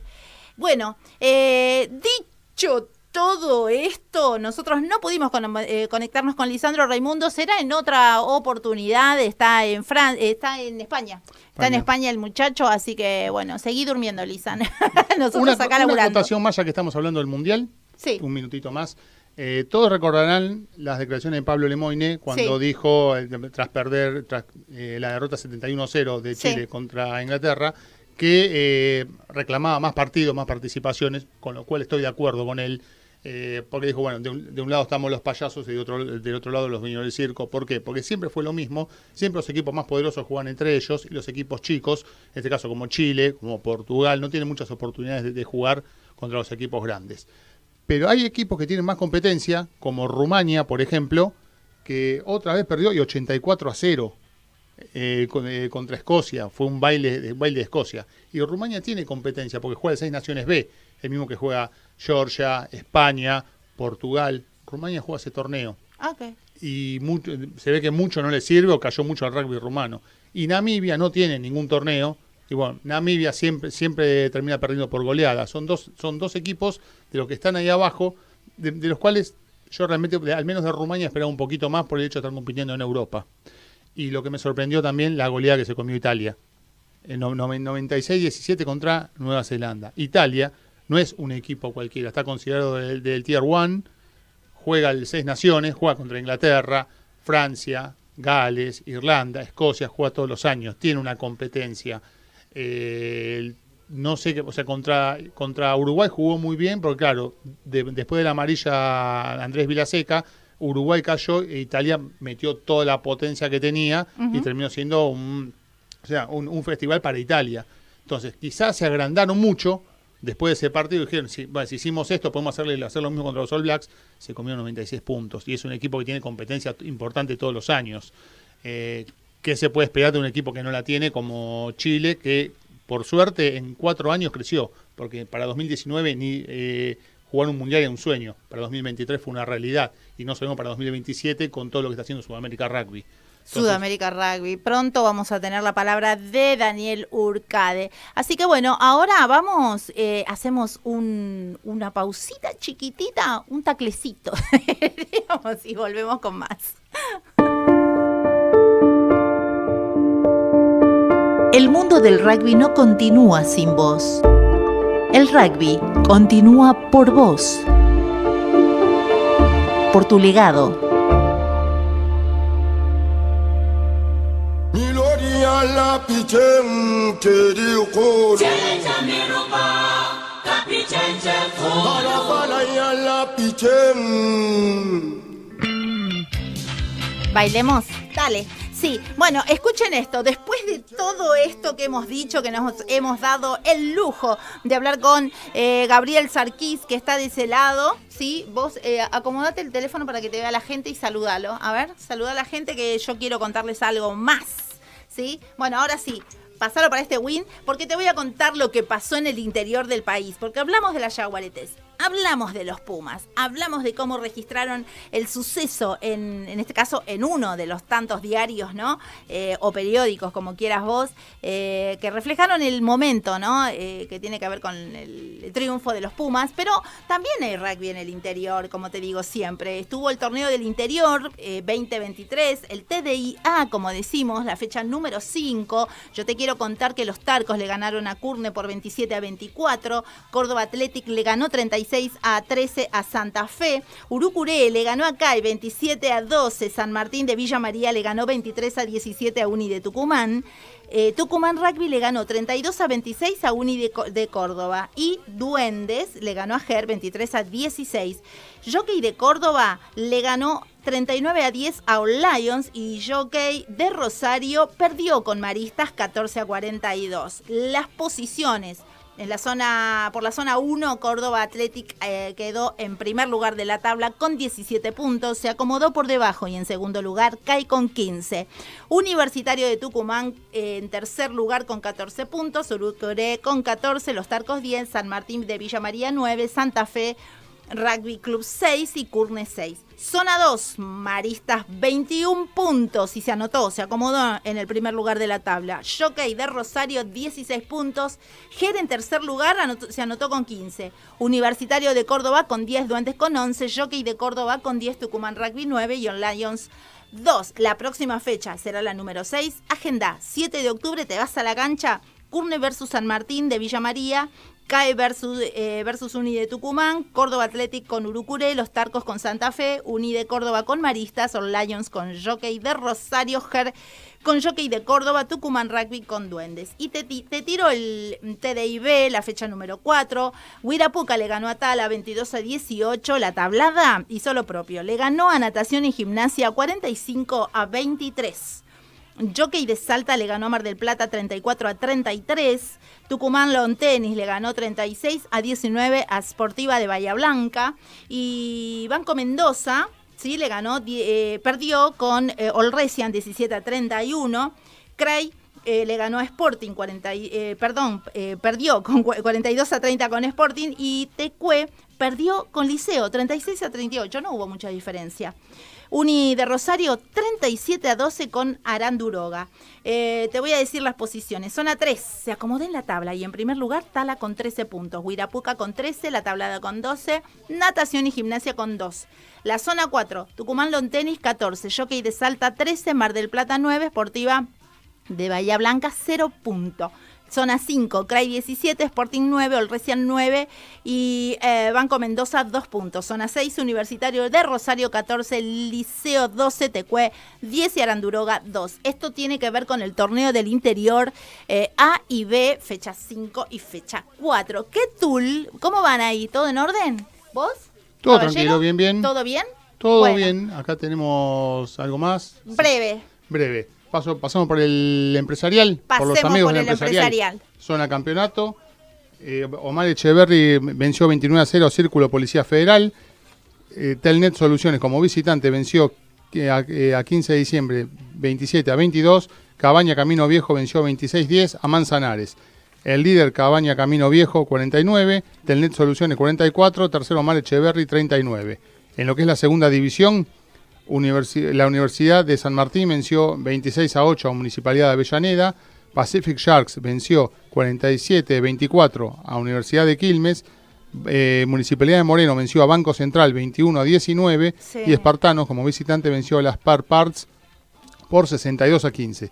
Bueno, eh, dicho todo esto, nosotros no pudimos eh, conectarnos con Lisandro Raimundo, será en otra oportunidad, está en Fran está en España. Está en España el muchacho, así que bueno, seguí durmiendo, Lisan. <laughs> nosotros una, acá una acotación más ya que estamos hablando del Mundial. Sí. Un minutito más. Eh, todos recordarán las declaraciones de Pablo Lemoine cuando dijo, eh, tras perder tras, la derrota 71-0 de Chile contra Inglaterra, que reclamaba más partidos, más participaciones, con lo cual estoy de acuerdo con él. Eh, porque dijo, bueno, de un, lado estamos los payasos y de otro, del otro lado los niños del circo. ¿Por qué? Porque siempre fue lo mismo, siempre los equipos más poderosos juegan entre ellos y los equipos chicos, en este caso como Chile, como Portugal, no tienen muchas oportunidades de, jugar contra los equipos grandes. Pero hay equipos que tienen más competencia, como Rumania, por ejemplo, que otra vez perdió y 84 a 0 eh, eh, contra Escocia, fue un baile, baile de Escocia. Y Rumania tiene competencia porque juega de seis naciones B, el mismo que juega Georgia, España, Portugal. Rumania juega ese torneo. Okay. Y se ve que mucho no le sirve o cayó mucho al rugby rumano. Y Namibia no tiene ningún torneo. Y bueno, Namibia siempre, siempre termina perdiendo por goleada. Son dos, son dos equipos de los que están ahí abajo, de, los cuales yo realmente, al menos de Rumania, esperaba un poquito más por el hecho de estar compitiendo en Europa. Y lo que me sorprendió también, la goleada que se comió Italia. En 96-17 contra Nueva Zelanda. Italia, no es un equipo cualquiera, está considerado del, Tier 1, juega el Seis Naciones, juega contra Inglaterra, Francia, Gales, Irlanda, Escocia, juega todos los años, tiene una competencia. Eh, no sé qué, o sea, contra, contra Uruguay jugó muy bien, porque claro, después de la amarilla Andrés Vilaseca, Uruguay cayó e Italia metió toda la potencia que tenía y terminó siendo un, o sea, un, un, festival para Italia. Entonces, quizás se agrandaron mucho después de ese partido dijeron, si, si hicimos esto, podemos hacerle, hacer lo mismo contra los All Blacks, se comió 96 puntos. Y es un equipo que tiene competencia importante todos los años. Eh, ¿Qué se puede esperar de un equipo que no la tiene como Chile, que por suerte en cuatro años creció? Porque para 2019 ni eh, jugar un mundial era un sueño, para 2023 fue una realidad. Y no sabemos para 2027 con todo lo que está haciendo Sudamérica Rugby. Sudamérica Rugby. Pronto vamos a tener la palabra de Daniel Urcade. Así que bueno, ahora vamos, eh, hacemos un, una pausita chiquitita, un taclecito, <laughs> digamos, y volvemos con más. El mundo del rugby no continúa sin vos. El rugby continúa por vos, por tu legado Bailemos, dale. Sí, bueno, escuchen esto. Después de todo esto que hemos dicho, que nos hemos dado el lujo de hablar con eh, Gabriel Sarquís, que está de ese lado, ¿sí? Vos eh, acomodate el teléfono para que te vea la gente y salúdalo. A ver, saluda a la gente que yo quiero contarles algo más. ¿Sí? Bueno, ahora sí, pasalo para este win, porque te voy a contar lo que pasó en el interior del país, porque hablamos de las jaguaretes hablamos de los Pumas, hablamos de cómo registraron el suceso, en, en este caso en uno de los tantos diarios, ¿no? Eh, o periódicos, como quieras vos, eh, que reflejaron el momento, ¿no? Eh, que tiene que ver con el, triunfo de los Pumas, pero también hay rugby en el interior, como te digo siempre. Estuvo el torneo del interior 2023, el TDIA, como decimos, la fecha número 5. Yo te quiero contar que los Tarcos le ganaron a Curne por 27 a 24, Córdoba Athletic le ganó 35 a 13 a Santa Fe. Urucuré le ganó a CAI 27 a 12. San Martín de Villa María le ganó 23 a 17 a Uni de Tucumán. Eh, Tucumán Rugby le ganó 32 a 26 a Uni de, Córdoba y Duendes le ganó a GER 23 a 16. Jockey de Córdoba le ganó 39 a 10 a All Lions y Jockey de Rosario perdió con Maristas 14 a 42. Las posiciones En la zona, por la zona 1, Córdoba Athletic eh, quedó en primer lugar de la tabla con 17 puntos, se acomodó por debajo y en segundo lugar cae con 15. Universitario de Tucumán eh, en tercer lugar con 14 puntos, Urucuré con 14, Los Tarcos 10, San Martín de Villa María 9, Santa Fe Rugby Club 6 y Curne 6. Zona 2, Maristas 21 puntos y se anotó, se acomodó en el primer lugar de la tabla. Jockey de Rosario 16 puntos. Ger en tercer lugar anotó- se anotó con 15. Universitario de Córdoba con 10, Duendes con 11. Jockey de Córdoba con 10, Tucumán Rugby 9 y On Lions 2. La próxima fecha será la número 6. Agenda 7 de octubre, te vas a la cancha. Curne versus San Martín de Villa María. CAE versus, eh, Uni de Tucumán, Córdoba Athletic con Urucuré, Los Tarcos con Santa Fe, Uni de Córdoba con Maristas, All Lions con Jockey de Rosario, Ger con Jockey de Córdoba, Tucumán Rugby con Duendes. Y te, te tiro el TDIB, la fecha número 4. Huirapuca le ganó a Tala 22 a 18, la tablada hizo lo propio. Le ganó a Natación y Gimnasia 45 a 23. Jockey de Salta le ganó a Mar del Plata 34 a 33. Tucumán Lawn Tennis le ganó 36 a 19 a Sportiva de Bahía Blanca. Y Banco Mendoza, sí, le ganó, eh, perdió con eh, Olresian 17 a 31. Cray eh, le ganó a Sporting 40, y- eh, perdón, perdió con cua- 42 a 30 con Sporting y Tecue perdió con Liceo 36 a 38, no hubo mucha diferencia. Uni de Rosario 37 a 12 con Aranduroga. Eh, te voy a decir las posiciones. Zona 3 se acomodó en la tabla y en primer lugar Tala con 13 puntos, Huirapuca con 13, La Tablada con 12, Natación y Gimnasia con 2. La zona 4, Tucumán Lon Tenis 14, Jockey de Salta 13, Mar del Plata 9, Sportiva de Bahía Blanca 0 punto. Zona 5, CRAI 17, Sporting 9, Olresian 9 y eh, Banco Mendoza 2 puntos. Zona 6, Universitario de Rosario 14, Liceo 12, Tecue 10 y Aranduroga 2. Esto tiene que ver con el torneo del interior eh, A y B, fecha 5 y fecha 4. ¿Qué tool? ¿Cómo van ahí? ¿Todo en orden? ¿Vos? Todo ¿Caballero? tranquilo, bien, bien. ¿Todo bien? Todo Bueno, bien. Acá tenemos algo más. Breve. Breve. Paso, pasamos por el empresarial. por los Pasemos amigos por del el empresarial. Zona campeonato. Eh, Omar Echeverry venció 29 a 0 a Círculo Policía Federal. Eh, Telnet Soluciones como visitante venció eh, a, eh, a 15 de diciembre 27 a 22. Cabaña Camino Viejo venció 26-10 a Manzanares. El líder Cabaña Camino Viejo 49, Telnet Soluciones 44, tercero Omar Echeverry 39. En lo que es la segunda división, Universi- la Universidad de San Martín venció 26 a 8 a Municipalidad de Avellaneda. Pacific Sharks venció 47-24 a Universidad de Quilmes. Eh, Municipalidad de Moreno venció a Banco Central 21 a 19. Sí. Y Espartanos, como visitante, venció a las Par Parts por 62 a 15.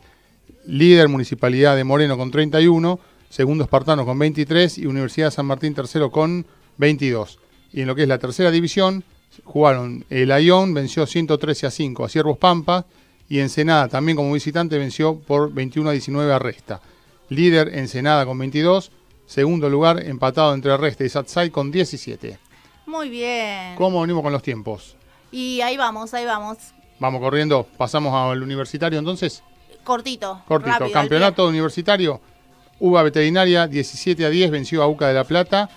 Líder Municipalidad de Moreno con 31. Segundo Espartano con 23. Y Universidad de San Martín tercero con 22. Y en lo que es la tercera división, jugaron el Ayón, venció 113 a 5 a Ciervos Pampa. Y Ensenada, también como visitante, venció por 21 a 19 a Resta. Líder Ensenada con 22. Segundo lugar, empatado entre Resta y Satsai con 17. Muy bien. ¿Cómo venimos con los tiempos? Y ahí vamos, ahí vamos. Vamos corriendo, pasamos al universitario entonces. Cortito. Cortito, rápido, campeonato universitario. UBA Veterinaria 17 a 10 venció a UCA de La Plata.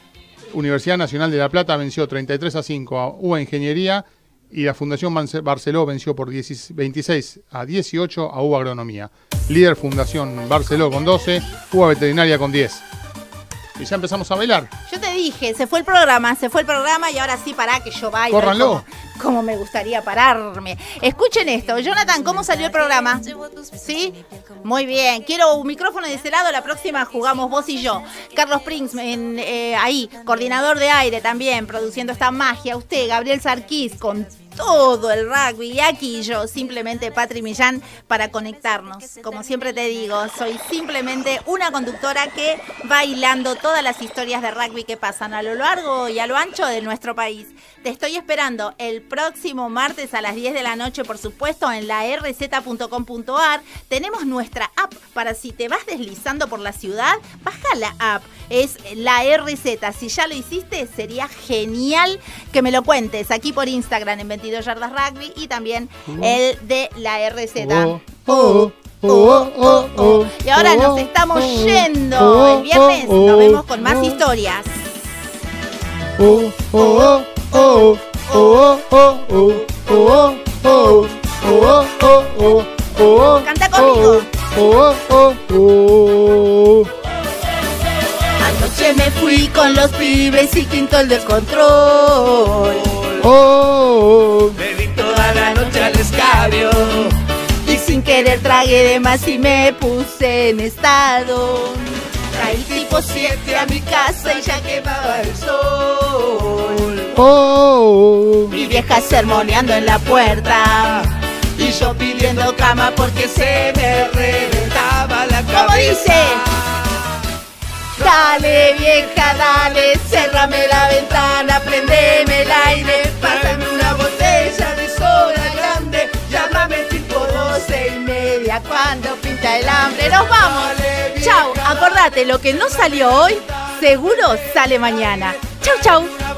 Universidad Nacional de La Plata venció 33 a 5 a UBA Ingeniería. Y la Fundación Barce- Barceló venció por 10 26 a 18 a UBA Agronomía. Líder Fundación Barceló con 12, UBA Veterinaria con 10. Y ya empezamos a bailar. Yo te dije, se fue el programa, se fue el programa y ahora sí pará que yo bailo. Córranlo. Como, como me gustaría pararme. Escuchen esto, Jonathan, ¿cómo salió el programa? ¿Sí? Muy bien. Quiero un micrófono de ese lado, la próxima jugamos vos y yo. Carlos Prins, en, eh, ahí, coordinador de aire también, produciendo esta magia. Usted, Gabriel Sarquís, con todo el rugby. Y aquí yo, simplemente Patri Millán, para conectarnos. Como siempre te digo, soy simplemente una conductora que va hilando todas las historias de rugby que pasan a lo largo y a lo ancho de nuestro país. Te estoy esperando el próximo martes a las 10 de la noche, por supuesto, en la rz.com.ar. Tenemos nuestra app para si te vas deslizando por la ciudad, baja la app. Es la RZ. Si ya lo hiciste, sería genial que me lo cuentes aquí por Instagram en 22 22 yardas rugby y también uh. el de la RZ. Y ahora nos uh. estamos uh. yendo. El viernes nos vemos con más historias. Canta conmigo. Anoche me fui con los pibes y quinto el descontrol. Oh, Bebí toda la noche al escabio. Y sin querer tragué de más y me puse en estado. Traí tipo 7 a mi casa y ya quemaba el sol. oh, Mi vieja sermoneando en la puerta. Y yo pidiendo cama porque se me reventaba la cabeza. ¿Cómo dice? Dale vieja, dale, cerrame la ventana, prendeme el aire, pásame una botella de soda grande, llámame tipo doce y media cuando pinta el hambre. ¡Nos vamos! Chau, acordate, lo que no salió hoy, seguro sale mañana. Chau, chau.